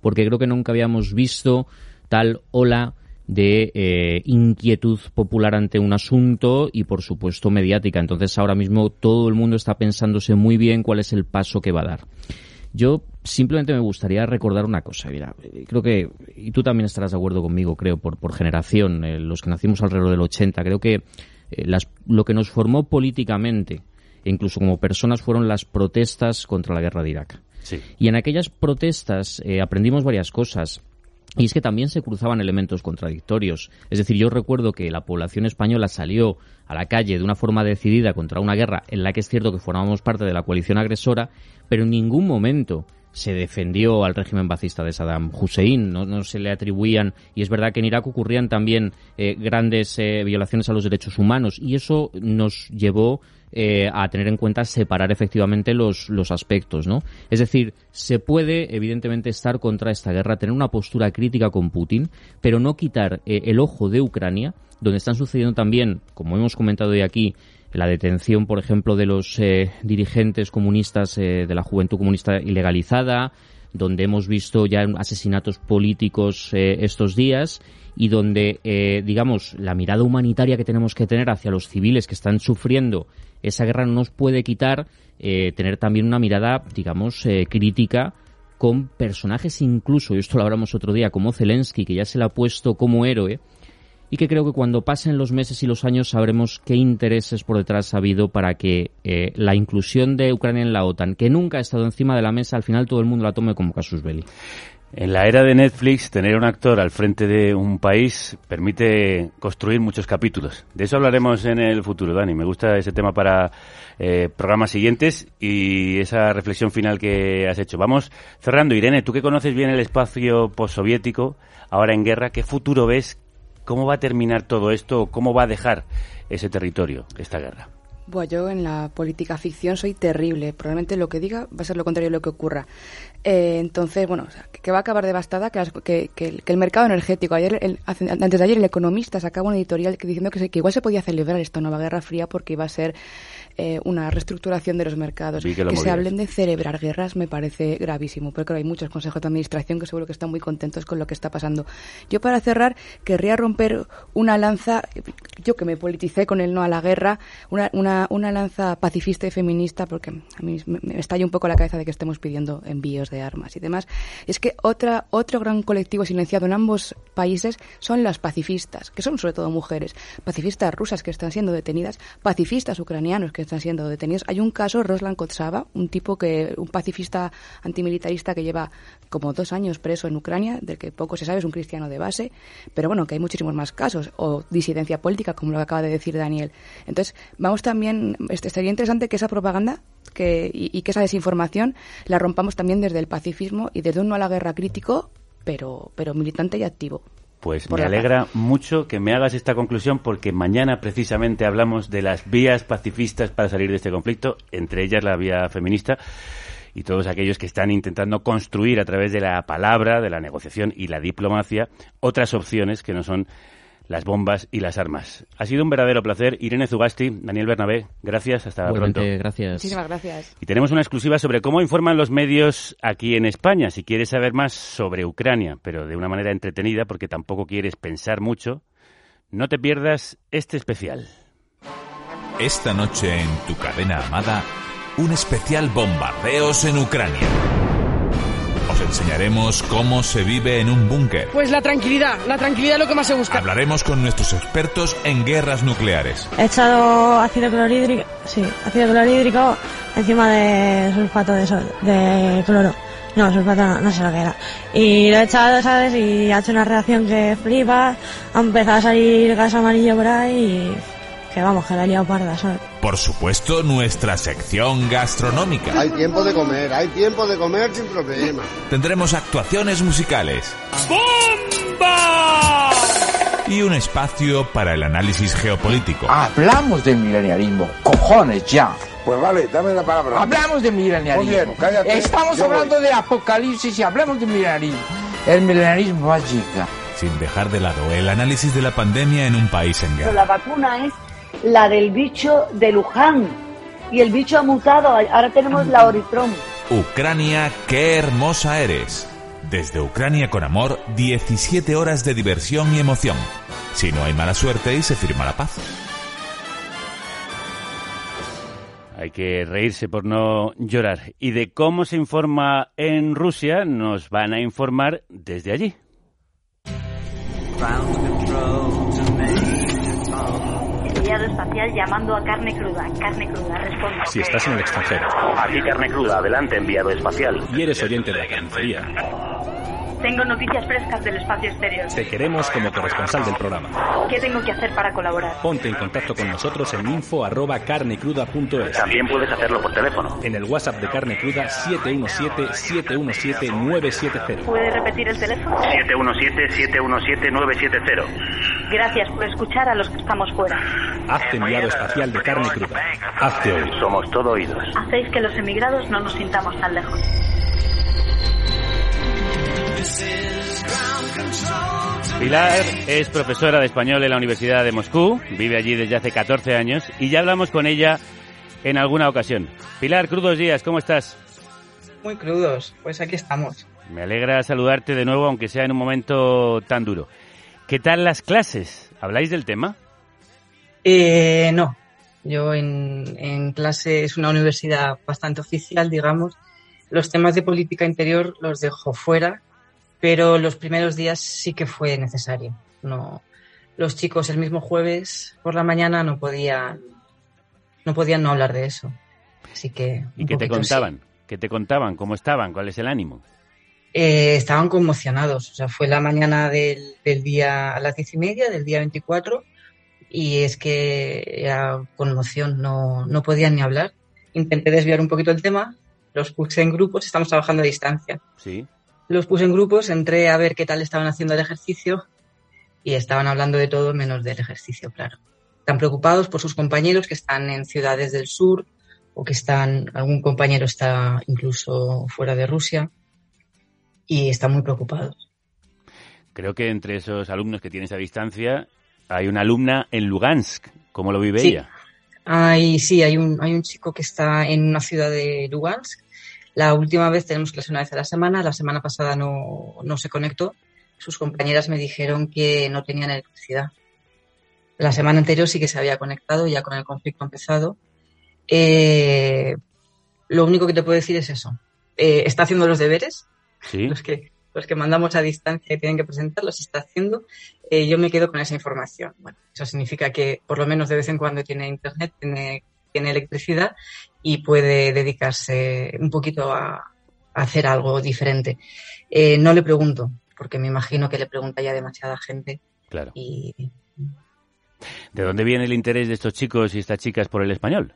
porque creo que nunca habíamos visto tal ola de eh, inquietud popular ante un asunto y, por supuesto, mediática. Entonces, ahora mismo todo el mundo está pensándose muy bien cuál es el paso que va a dar. Yo simplemente me gustaría recordar una cosa. Mira, creo que, y tú también estarás de acuerdo conmigo, creo, por, por generación, eh, los que nacimos alrededor del 80, creo que eh, las, lo que nos formó políticamente, e incluso como personas, fueron las protestas contra la guerra de Irak. Y en aquellas protestas aprendimos varias cosas. Y es que también se cruzaban elementos contradictorios. Es decir, yo recuerdo que la población española salió a la calle de una forma decidida contra una guerra en la que es cierto que formábamos parte de la coalición agresora, pero en ningún momento se defendió al régimen bacista de Saddam Hussein, no, no se le atribuían, y es verdad que en Irak ocurrían también eh, grandes eh, violaciones a los derechos humanos, y eso nos llevó eh, a tener en cuenta separar efectivamente los, los aspectos, ¿no? Es decir, se puede evidentemente estar contra esta guerra, tener una postura crítica con Putin, pero no quitar el ojo de Ucrania, donde están sucediendo también, como hemos comentado hoy aquí, la detención, por ejemplo, de los eh, dirigentes comunistas eh, de la Juventud Comunista ilegalizada, donde hemos visto ya asesinatos políticos eh, estos días y donde, digamos, la mirada humanitaria que tenemos que tener hacia los civiles que están sufriendo esa guerra no nos puede quitar tener también una mirada, digamos, crítica con personajes incluso, y esto lo hablamos otro día, como Zelensky, que ya se le ha puesto como héroe, y que creo que cuando pasen los meses y los años sabremos qué intereses por detrás ha habido para que eh, la inclusión de Ucrania en la OTAN, que nunca ha estado encima de la mesa, al final todo el mundo la tome como casus belli.
En la era de Netflix, tener un actor al frente de un país permite construir muchos capítulos. De eso hablaremos en el futuro, Dani. Me gusta ese tema para eh, programas siguientes y esa reflexión final que has hecho. Vamos cerrando. Irene, tú que conoces bien el espacio postsoviético, ahora en guerra, ¿qué futuro ves? ¿Cómo va a terminar todo esto? ¿Cómo va a dejar ese territorio, esta guerra?
Bueno, yo en la política ficción soy terrible. Probablemente lo que diga va a ser lo contrario de lo que ocurra. Eh, entonces, bueno, que va a acabar devastada, que, el, mercado energético. Ayer, antes de ayer, el Economista sacaba un editorial que diciendo que, que igual se podía celebrar esta nueva guerra fría porque iba a ser eh, una reestructuración de los mercados. que, se hablen de celebrar guerras me parece gravísimo, porque hay muchos consejos de administración que seguro que están muy contentos con lo que está pasando. Yo para cerrar querría romper una lanza, yo que me politicé con el no a la guerra, una, una, una lanza pacifista y feminista, porque a mí me estalla un poco la cabeza de que estemos pidiendo envíos de armas y demás. Es que otra, otro gran colectivo silenciado en ambos países son las pacifistas, que son sobre todo mujeres, pacifistas rusas que están siendo detenidas, pacifistas ucranianos que están siendo detenidos. Hay un caso, Roslan Kotsava, un tipo que, un pacifista antimilitarista que lleva como dos años preso en Ucrania, del que poco se sabe, es un cristiano de base, pero bueno, que hay muchísimos más casos, o disidencia política, como lo acaba de decir Daniel. Entonces, vamos también, este, sería interesante que esa propaganda que, y, que esa desinformación la rompamos también desde el pacifismo y desde un no a la guerra crítico, pero, pero militante y activo.
Pues me alegra mucho que me hagas esta conclusión porque mañana precisamente hablamos de las vías pacifistas para salir de este conflicto, entre ellas la vía feminista y todos aquellos que están intentando construir a través de la palabra, de la negociación y la diplomacia otras opciones que no son las bombas y las armas. Ha sido un verdadero placer. Irene Zugasti, Daniel Bernabé, gracias. Hasta pronto.
gracias.
Muchísimas gracias.
Y tenemos una exclusiva sobre cómo informan los medios aquí en España. Si quieres saber más sobre Ucrania, pero de una manera entretenida, porque tampoco quieres pensar mucho, no te pierdas este especial.
Esta noche en tu cadena amada, un especial bombardeos en Ucrania enseñaremos cómo se vive en un búnker.
Pues la tranquilidad, la tranquilidad es lo que más se busca.
Hablaremos con nuestros expertos en guerras nucleares.
He echado ácido clorhídrico, sí, ácido clorhídrico encima de sulfato de, de cloro. No, sulfato no, no sé lo que era. Y lo he echado, ¿sabes? Y ha hecho una reacción que flipa. Ha empezado a salir gas amarillo por ahí y que vamos, que la he parda, ¿sabes?
Por supuesto, nuestra sección gastronómica.
Hay tiempo de comer, hay tiempo de comer sin problema.
Tendremos actuaciones musicales.
¡Bomba!
Y un espacio para el análisis geopolítico.
Hablamos del milenialismo, cojones ya.
Pues vale, dame la palabra.
Hablamos de milenialismo. Estamos hablando de apocalipsis y hablamos de milenialismo. El milenialismo va
Sin dejar de lado el análisis de la pandemia en un país en guerra.
La vacuna es la del bicho de Luján. Y el bicho ha mutado, ahora tenemos la Oritrón.
Ucrania, qué hermosa eres. Desde Ucrania con amor, 17 horas de diversión y emoción. Si no hay mala suerte y se firma la paz.
Hay que reírse por no llorar. Y de cómo se informa en Rusia nos van a informar desde allí
espacial llamando a carne cruda. Carne cruda, responde.
Si estás en el extranjero.
Aquí carne cruda, adelante enviado espacial.
Y eres oyente de la carnicería.
Tengo noticias frescas del espacio exterior.
Te queremos como corresponsal del programa.
¿Qué tengo que hacer para colaborar?
Ponte en contacto con nosotros en info@carnecruda.es.
También puedes hacerlo por teléfono.
En el WhatsApp de Carne Cruda 717-717-970.
¿Puede repetir el teléfono?
717-717-970.
Gracias por escuchar a los que estamos fuera.
Hazte enviado espacial de Carne Cruda. Hazte oír.
Somos todo oídos.
Hacéis que los emigrados no nos sintamos tan lejos.
Pilar es profesora de español en la Universidad de Moscú, vive allí desde hace 14 años y ya hablamos con ella en alguna ocasión. Pilar, crudos días, ¿cómo estás?
Muy crudos, pues aquí estamos.
Me alegra saludarte de nuevo, aunque sea en un momento tan duro. ¿Qué tal las clases? ¿Habláis del tema?
Eh, no, yo en, en clase es una universidad bastante oficial, digamos. Los temas de política interior los dejo fuera, pero los primeros días sí que fue necesario. No, los chicos el mismo jueves por la mañana no podían, no podían no hablar de eso. Así que.
¿Y qué te contaban? ¿Qué te contaban? ¿Cómo estaban? ¿Cuál es el ánimo?
Eh, estaban conmocionados. O sea, fue la mañana del, del día a las diez y media, del día 24, y es que era conmoción, no, no podían ni hablar. Intenté desviar un poquito el tema, los puse en grupos, estamos trabajando a distancia.
Sí.
Los puse en grupos, entré a ver qué tal estaban haciendo el ejercicio y estaban hablando de todo menos del ejercicio, claro. Están preocupados por sus compañeros que están en ciudades del sur o que están, algún compañero está incluso fuera de Rusia y están muy preocupados.
Creo que entre esos alumnos que tienes a distancia hay una alumna en Lugansk. ¿Cómo lo vive
Sí.
ella?
Hay, sí, hay un, hay un chico que está en una ciudad de Lugansk. La última vez tenemos clase una vez a la semana. La semana pasada no, no se conectó. Sus compañeras me dijeron que no tenían electricidad. La semana anterior sí que se había conectado, ya con el conflicto empezado. Eh, lo único que te puedo decir es eso. Eh, está haciendo los deberes,
Sí.
los que, los que mandamos a distancia y tienen que presentar, los está haciendo. Eh, yo me quedo con esa información. Bueno, eso significa que por lo menos de vez en cuando tiene internet, tiene, tiene electricidad y puede dedicarse un poquito a, a hacer algo diferente. Eh, no le pregunto, porque me imagino que le pregunta ya demasiada gente.
Claro.
Y
¿De dónde viene el interés de estos chicos y estas chicas por el español?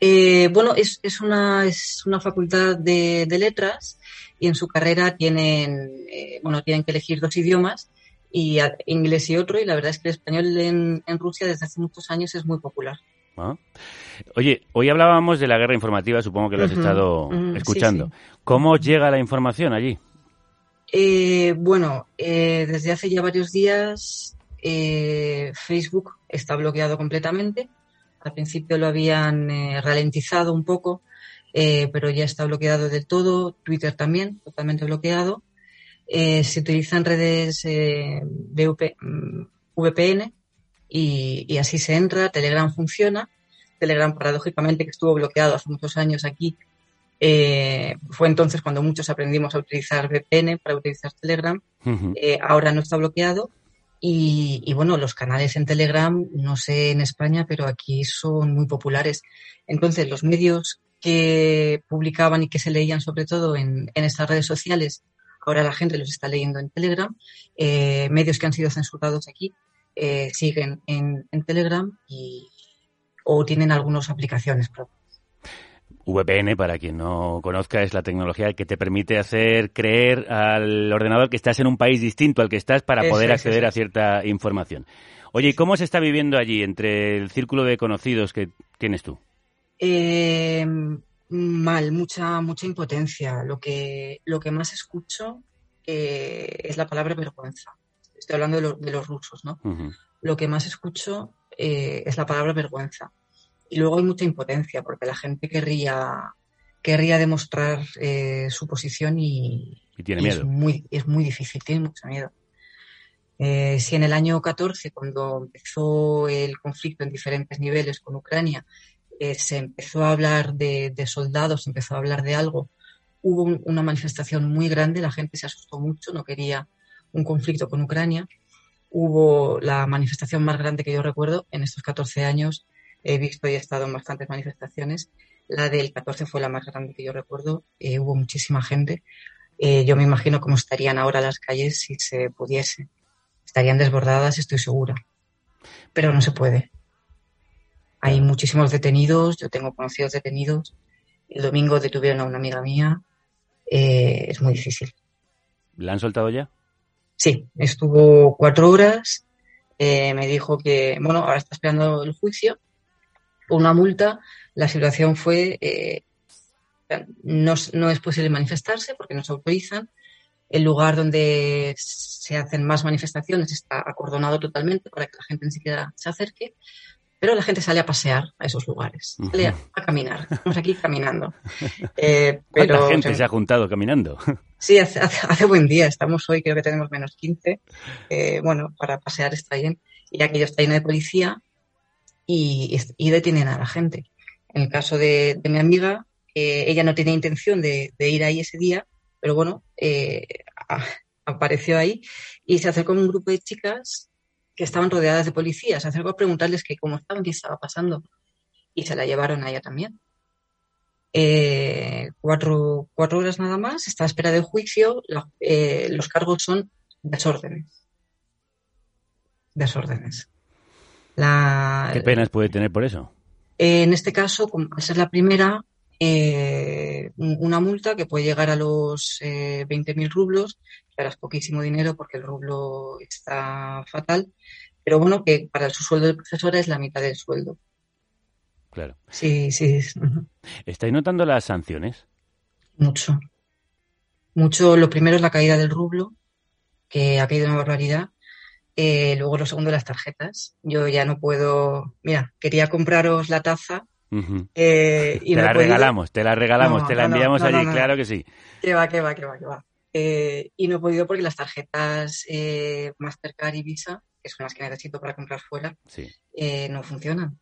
Eh, bueno, es, es, una, es una facultad de, de letras y en su carrera tienen, eh, bueno, tienen que elegir dos idiomas, y a- inglés y otro, y la verdad es que el español en, en Rusia desde hace muchos años es muy popular.
¿Ah? Oye, hoy hablábamos de la guerra informativa, supongo que lo has estado escuchando.
sí.
¿Cómo llega la información allí?
Eh, bueno, eh, desde hace ya varios días eh, Facebook está bloqueado completamente. Al principio lo habían eh, ralentizado un poco, eh, pero ya está bloqueado del todo. Twitter también, totalmente bloqueado. Se utilizan redes eh, VP, mm, VPN y, y así se entra. Telegram funciona. Telegram, paradójicamente, que estuvo bloqueado hace muchos años aquí, eh, fue entonces cuando muchos aprendimos a utilizar VPN para utilizar Telegram. Eh, ahora no está bloqueado. Y, y, bueno, los canales en Telegram, no sé en España, pero aquí son muy populares. Entonces, los medios que publicaban y que se leían sobre todo en, en estas redes sociales, ahora la gente los está leyendo en Telegram. Eh, medios que han sido censurados aquí eh, siguen en, en Telegram y, o tienen algunas aplicaciones propias.
VPN, para quien no conozca, es la tecnología que te permite hacer creer al ordenador que estás en un país distinto al que estás para
Eso
poder acceder
eso
a cierta información. Oye, ¿y cómo se está viviendo allí entre el círculo de conocidos que tienes tú?
Eh, mal, mucha, mucha impotencia. Lo que, lo que más escucho eh, es la palabra vergüenza. Estoy hablando de, lo- de los rusos, ¿no? Lo que más escucho eh, es la palabra vergüenza. Y luego hay mucha impotencia porque la gente querría, querría demostrar eh, su posición y,
Y tiene
y
miedo.
Es muy, es muy difícil, tiene mucho miedo. Eh, si en el año 14, cuando empezó el conflicto en diferentes niveles con Ucrania, eh, se empezó a hablar de, de soldados, se empezó a hablar de algo, hubo un- una manifestación muy grande, la gente se asustó mucho, no quería un conflicto con Ucrania. Hubo la manifestación más grande que yo recuerdo en estos 14 años. He visto y he estado en bastantes manifestaciones. La del 14 fue la más grande que yo recuerdo. eh, hubo muchísima gente. Eh, yo me imagino cómo estarían ahora las calles si se pudiese. Estarían desbordadas, estoy segura. Pero no se puede. Hay muchísimos detenidos, yo tengo conocidos detenidos. El domingo detuvieron a una amiga mía. Eh, es muy difícil.
¿La han soltado ya?
Sí, estuvo cuatro horas. Eh, me dijo que, bueno, ahora está esperando el juicio. Una multa. La situación fue no, no es posible manifestarse porque no se autorizan. El lugar donde se hacen más manifestaciones está acordonado totalmente para que la gente ni siquiera se acerque, pero la gente sale a pasear a esos lugares, sale a, caminar. Estamos aquí caminando.
Eh, pero, ¿Cuánta gente se ha juntado caminando?
Sí, hace, hace, buen día. Estamos hoy, creo que tenemos menos 15. Eh, bueno, para pasear está bien. Y aquello está lleno de policía y, detienen a la gente. En el caso de, mi amiga, ella no tenía intención de, ir ahí ese día, pero bueno, eh, apareció ahí y se acercó un grupo de chicas que estaban rodeadas de policías. Se acercó a preguntarles que cómo estaban, qué estaba pasando. Y se la llevaron a ella también. Eh, cuatro, horas nada más, está a espera de juicio. Eh, los cargos son desórdenes. Desórdenes.
¿Qué penas puede tener por eso?
en este caso, como al ser la primera, eh, una multa que puede llegar a los eh, 20.000 rublos, que ahora es poquísimo dinero porque el rublo está fatal, pero bueno, que para su sueldo de profesora es la mitad del sueldo.
Claro.
Sí, sí.
¿Estáis notando las sanciones?
Mucho. Mucho. Lo primero es la caída del rublo, que ha caído una barbaridad. Eh, luego lo segundo, las tarjetas. Yo ya no puedo. Mira, quería compraros la taza
eh, te, la regalamos, te la regalamos, te la enviamos allí, claro que sí.
Que va, que va, que va, que va. Eh, y no he podido porque las tarjetas eh, Mastercard y Visa, que son las que necesito para comprar fuera, no funcionan.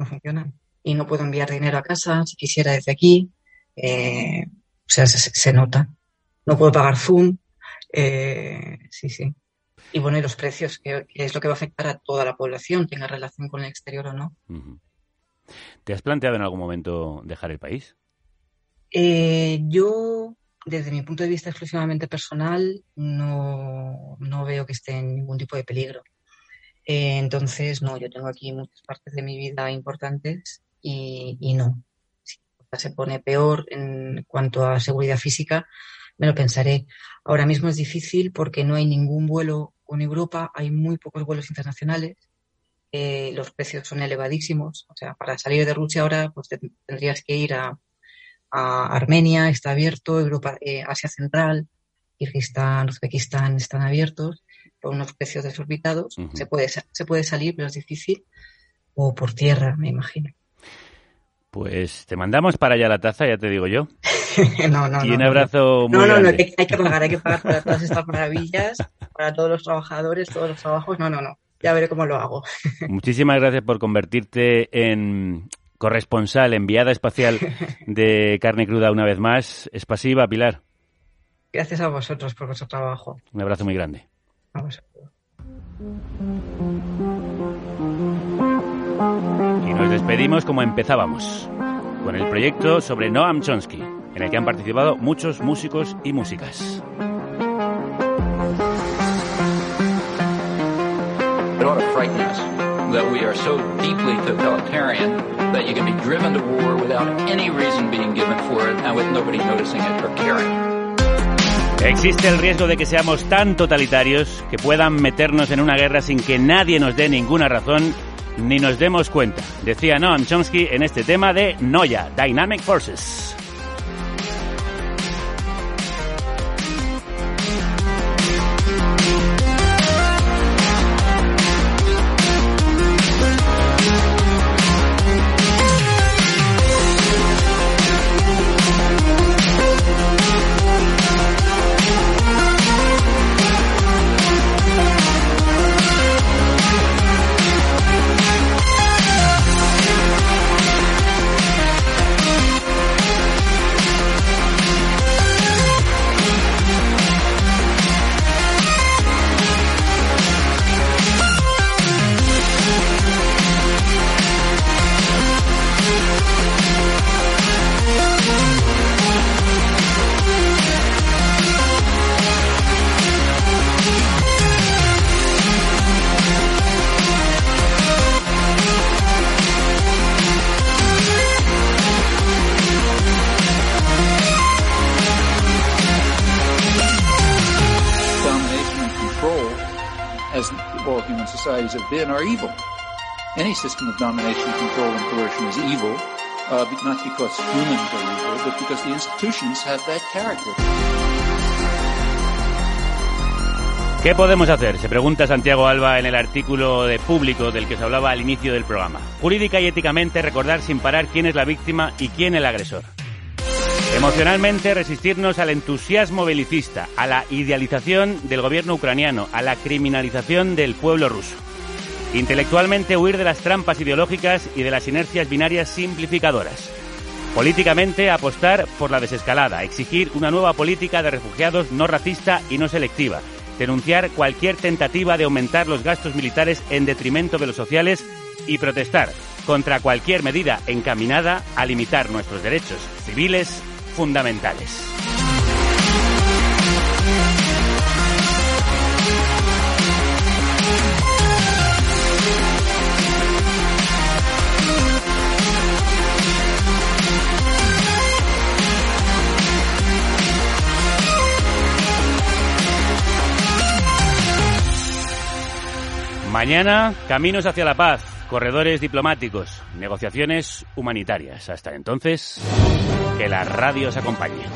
No funcionan. Y no puedo enviar dinero a casa si quisiera desde aquí. o sea, se, nota. No puedo pagar Zoom. sí, sí. Y bueno, y los precios, que, es lo que va a afectar a toda la población, tenga relación con el exterior o no.
¿Te has planteado en algún momento dejar el país?
Eh, yo, desde mi punto de vista exclusivamente personal, no, veo que esté en ningún tipo de peligro. Eh, entonces, no, yo tengo aquí muchas partes de mi vida importantes y, no. Si se pone peor en cuanto a seguridad física, me lo pensaré. Ahora mismo es difícil porque no hay ningún vuelo con Europa, hay muy pocos vuelos internacionales eh, los precios son elevadísimos. O sea, para salir de Rusia ahora, pues tendrías que ir a, Armenia, está abierto, Europa, eh, Asia Central, Kirguistán, Uzbekistán están abiertos por unos precios desorbitados. se, puede, se puede salir, pero es difícil. O por tierra, me imagino.
Pues te mandamos para allá la taza, ya te digo yo.
no, no,
y un abrazo
muy No, no, no, hay que pagar, hay que pagar para todas estas maravillas, para todos los trabajadores, todos los trabajos. No, no, no ya veré cómo lo hago.
Muchísimas gracias por convertirte en corresponsal, enviada espacial de carne cruda una vez más. Es pasiva, Pilar.
Gracias a vosotros por vuestro trabajo.
Un abrazo muy grande. Y nos despedimos como empezábamos, con el proyecto sobre Noam Chomsky, en el que han participado muchos músicos y músicas. It ought to frighten us that we are so deeply totalitarian that you can be driven to war without any reason being given for it and with nobody noticing it or caring. Existe el riesgo de que seamos tan totalitarios que puedan meternos en una guerra sin que nadie nos dé ninguna razón ni nos demos cuenta, decía Noam Chomsky en este tema de Noya, Dynamic Forces.
Been are evil. Any system of domination, control, and coercion is evil, uh, not because humans are evil, but because the institutions have that character.
¿Qué podemos hacer? Se pregunta Santiago Alba en el artículo de público del que se hablaba al inicio del programa. Jurídica y éticamente recordar sin parar quién es la víctima y quién el agresor. Emocionalmente resistirnos al entusiasmo belicista, a la idealización del gobierno ucraniano, a la criminalización del pueblo ruso. Intelectualmente huir de las trampas ideológicas y de las inercias binarias simplificadoras. Políticamente apostar por la desescalada, exigir una nueva política de refugiados no racista y no selectiva, denunciar cualquier tentativa de aumentar los gastos militares en detrimento de los sociales y protestar contra cualquier medida encaminada a limitar nuestros derechos civiles fundamentales. Mañana, caminos hacia la paz, corredores diplomáticos, negociaciones humanitarias. Hasta entonces, que la radio os acompañe.